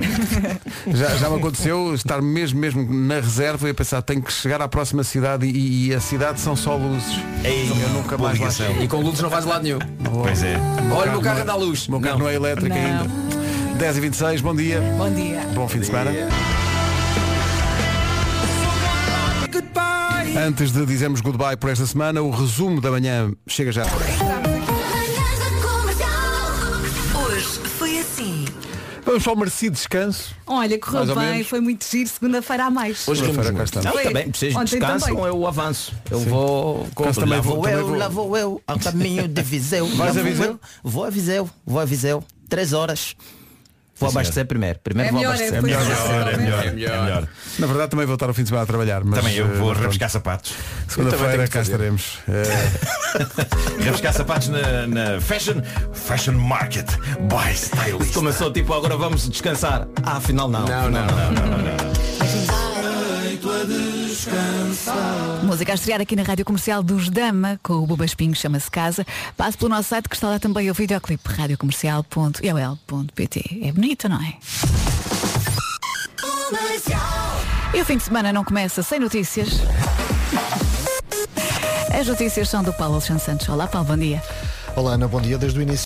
Já, já me aconteceu estar mesmo, mesmo na reserva e a pensar, tenho que chegar à próxima cidade e, e a cidade são só luzes. Ei, eu nunca mais lá. E com luzes não faz lado nenhum. Pois é. Olha, o meu carro não é da luz. O meu carro não, é elétrico Não. ainda. 10 e 26 bom dia. Bom dia. Bom fim de semana. Antes de dizermos goodbye por esta semana, o resumo da manhã chega já. Vamos para o merecido descanso. Olha, correu Mais ou bem, menos. foi muito giro, segunda-feira a mais. Hoje Segunda-feira cá estamos. Não, Foi. também, vocês Ontem descansam, também. eu avanço. Eu vou. Caso também lá vou- vou também eu, vou- lá vou eu, ao caminho de Viseu. Vais Lá a vou Viseu? eu. Vou a Viseu, vou a Viseu. Três horas. Vou abastecer primeiro. Primeiro É vou melhor, abastecer. é melhor, É melhor, é melhor. Na verdade também vou estar o fim de semana a trabalhar. Mas, Também eu vou pronto. rebuscar sapatos. Segunda-feira cá estaremos. Eh, Rebuscar sapatos na, na Fashion, fashion Market by Stylist. Começou tipo, agora vamos descansar. Ah, afinal não. Não, não, não, não, não. Música a estrear aqui na Rádio Comercial dos Dama, com o Buba Espinho, chama-se Casa. Passe pelo nosso site que está lá também o videoclipe radiocomercial.ol.pt. É bonito, não é? E o fim de semana não começa sem notícias. As notícias são do Paulo Alexandre Santos. Olá, Paulo, bom dia. Olá, Ana, bom dia. Desde o início